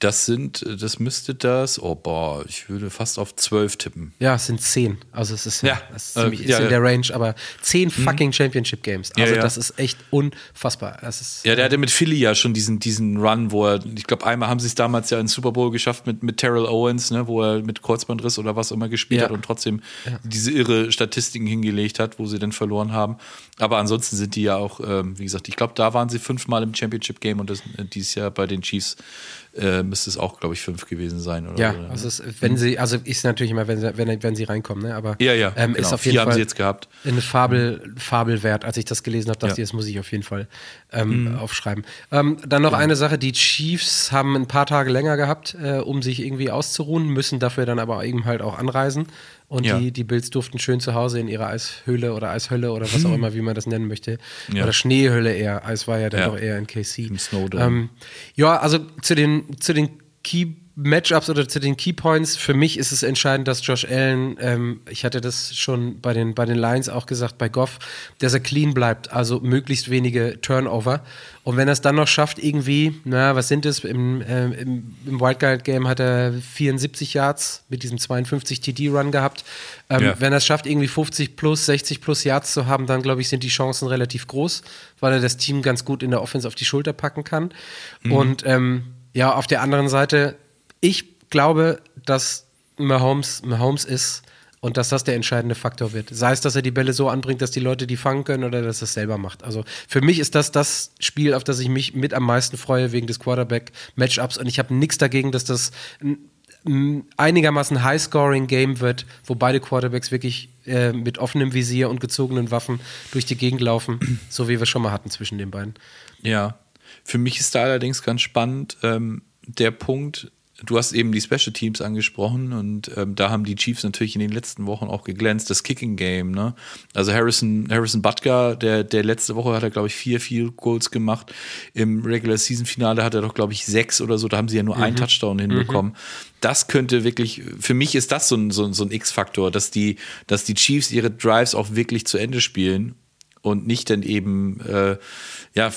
Das sind, das müsste das, oh boah, ich würde fast auf zwölf tippen. Ja, es sind zehn. Also es ist, Ja, es ist, äh, ziemlich, ja, ist in ja. der Range, aber zehn fucking Championship Games. Ja, Also ja. das ist echt unfassbar. Das ist, Ja, der hatte mit Philly ja schon diesen, diesen Run, wo er, ich glaube, einmal haben sie es damals ja in Super Bowl geschafft mit, mit Terrell Owens, ne, wo er mit Kreuzbandriss oder was immer gespielt Ja. hat und trotzdem diese irre Statistiken hingelegt hat, wo sie dann verloren haben. Aber ansonsten sind die ja auch, ähm, wie gesagt, ich glaube, da waren sie fünfmal im Championship Game und das, äh, dieses Jahr bei den Chiefs äh, müsste es auch, glaube ich, fünf gewesen sein. Oder ja, so, ne? also es, wenn sie, also ist natürlich immer, wenn sie, wenn, wenn sie reinkommen, ne? Aber Ja, ja, ähm, genau. ist auf Vier jeden haben Fall sie jetzt gehabt. eine Fabel, wert. Als ich das gelesen habe, dachte Ja. Mhm. ich, das muss ich auf jeden Fall ähm, aufschreiben. Ähm, dann noch eine Sache: Die Chiefs haben ein paar Tage länger gehabt, äh, um sich irgendwie auszuruhen, müssen dafür dann aber eben halt auch anreisen. Und Ja. die, die Bills durften schön zu Hause in ihrer Eishöhle oder Eishölle oder was auch immer, wie man das nennen möchte. Hm. Ja. Oder Schneehölle eher. Eis war ja dann Ja. doch eher in KC. Im Snowdome. Ähm, ja, also zu den, zu den Key Matchups oder zu den Key Points, für mich ist es entscheidend, dass Josh Allen, ähm, ich hatte das schon bei den, bei den Lions auch gesagt, bei Goff, dass er clean bleibt, also möglichst wenige Turnover. Und wenn er es dann noch schafft, irgendwie, na, was sind es? Im, ähm, im, im Wildcard-Game hat er 74 Yards mit diesem 52 TD-Run gehabt. Ähm, Ja. Wenn er es schafft, irgendwie 50 plus, 60 plus Yards zu haben, dann glaube ich, sind die Chancen relativ groß, weil er das Team ganz gut in der Offense auf die Schulter packen kann. Und ähm, ja, auf der anderen Seite, ich glaube, dass Mahomes Mahomes ist und dass das der entscheidende Faktor wird. Sei es, dass er die Bälle so anbringt, dass die Leute die fangen können oder dass er es selber macht. Also für mich ist das das Spiel, auf das ich mich mit am meisten freue wegen des Quarterback-Matchups und ich habe nichts dagegen, dass das ein, ein einigermaßen High-Scoring-Game wird, wo beide Quarterbacks wirklich äh, mit offenem Visier und gezogenen Waffen durch die Gegend laufen, so wie wir schon mal hatten zwischen den beiden. Ja, für mich ist da allerdings ganz spannend ähm, der Punkt, du hast eben die Special Teams angesprochen und ähm, da haben die Chiefs natürlich in den letzten Wochen auch geglänzt, das Kicking Game, ne? Also Harrison, Harrison Butker, der, der letzte Woche hat er, glaube ich, vier Field Goals gemacht. Im Regular Season Finale hat er doch, glaube ich, sechs oder so, da haben sie ja nur einen Touchdown hinbekommen. Das könnte wirklich, für mich ist das so ein, so, ein- so ein X-Faktor, dass die, dass die Chiefs ihre Drives auch wirklich zu Ende spielen und nicht dann eben, äh, ja,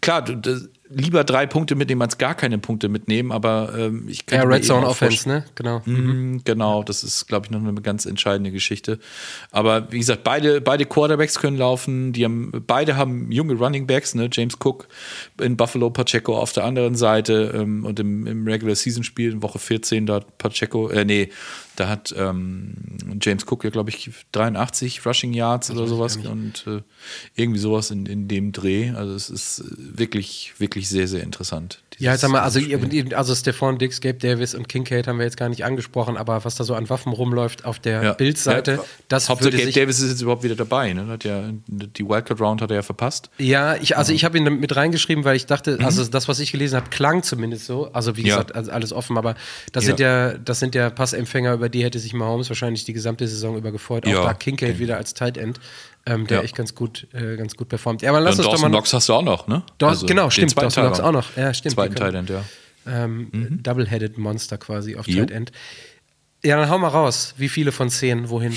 klar, du, das, lieber drei Punkte mitnehmen als gar keine Punkte mitnehmen, aber ähm, ich kann Ja, Red eben Zone Offense, ne? Genau. Mhm, Genau, das ist, glaube ich, noch eine ganz entscheidende Geschichte. Aber wie gesagt, beide, beide Quarterbacks können laufen. Die haben, beide haben junge Running Backs, ne? James Cook in Buffalo, Pacheco auf der anderen Seite ähm, und im, im Regular Season Spiel in Woche 14, da hat Pacheco, äh, nee, da hat ähm, James Cook ja, glaube ich, 83 Rushing Yards oder sowas und äh, irgendwie sowas in, in dem Dreh. Also es ist wirklich, wirklich sehr, sehr interessant. Ja, jetzt haben wir, also, ihr- also Stefan Dix, Gabe Davis und Kincaid haben wir jetzt gar nicht angesprochen, aber was da so an Waffen rumläuft auf der Ja. Bildseite, Ja, das Hauptsache Gabe Davis ist jetzt überhaupt wieder dabei. Ne? Hat ja, die Wildcard Round hat er ja verpasst. Ja, ich, also ich habe ihn mit reingeschrieben, weil ich dachte, also das, was ich gelesen habe, klang zumindest so. Also wie Mhm. Ja. gesagt, also alles offen, aber das sind ja, das sind ja Passempfänger, über die hätte sich Mahomes wahrscheinlich die gesamte Saison über gefreut. Auch Ja. da Kincaid wieder als Tight End, ähm, der Ja. echt ganz gut, äh, ganz gut performt. Ja, aber lass Und uns doch mal. Knox hast du auch noch, ne? Daw- genau, den stimmt, Dawson Knox auch noch. Ja, stimmt, Zweiten können- Teil, ja. ähm, Double-Headed Monster quasi auf Jo. Tight End. Ja, dann hau mal raus. Wie viele von zehn, wohin?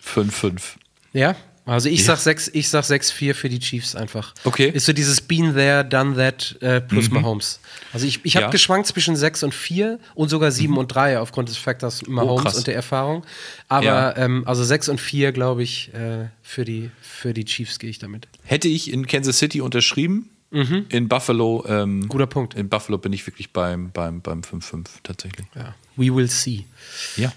5-5. Ja? Also ich sag 6, ich sag 6-4 für die Chiefs einfach. Okay. Ist so dieses Been there, done that äh, plus Mahomes. Also ich, ich habe Ja. geschwankt zwischen 6 und 4 und sogar 7 und 3 aufgrund des Faktors Mahomes krass. und der Erfahrung. Aber Ja. ähm, also 6 und 4, glaube ich, äh, für, die, für die Chiefs gehe ich damit. Hätte ich in Kansas City unterschrieben, in Buffalo. Ähm, Mhm. Guter Punkt. In Buffalo bin ich wirklich beim, beim, beim 5-5 tatsächlich. Ja. We will see. Ja.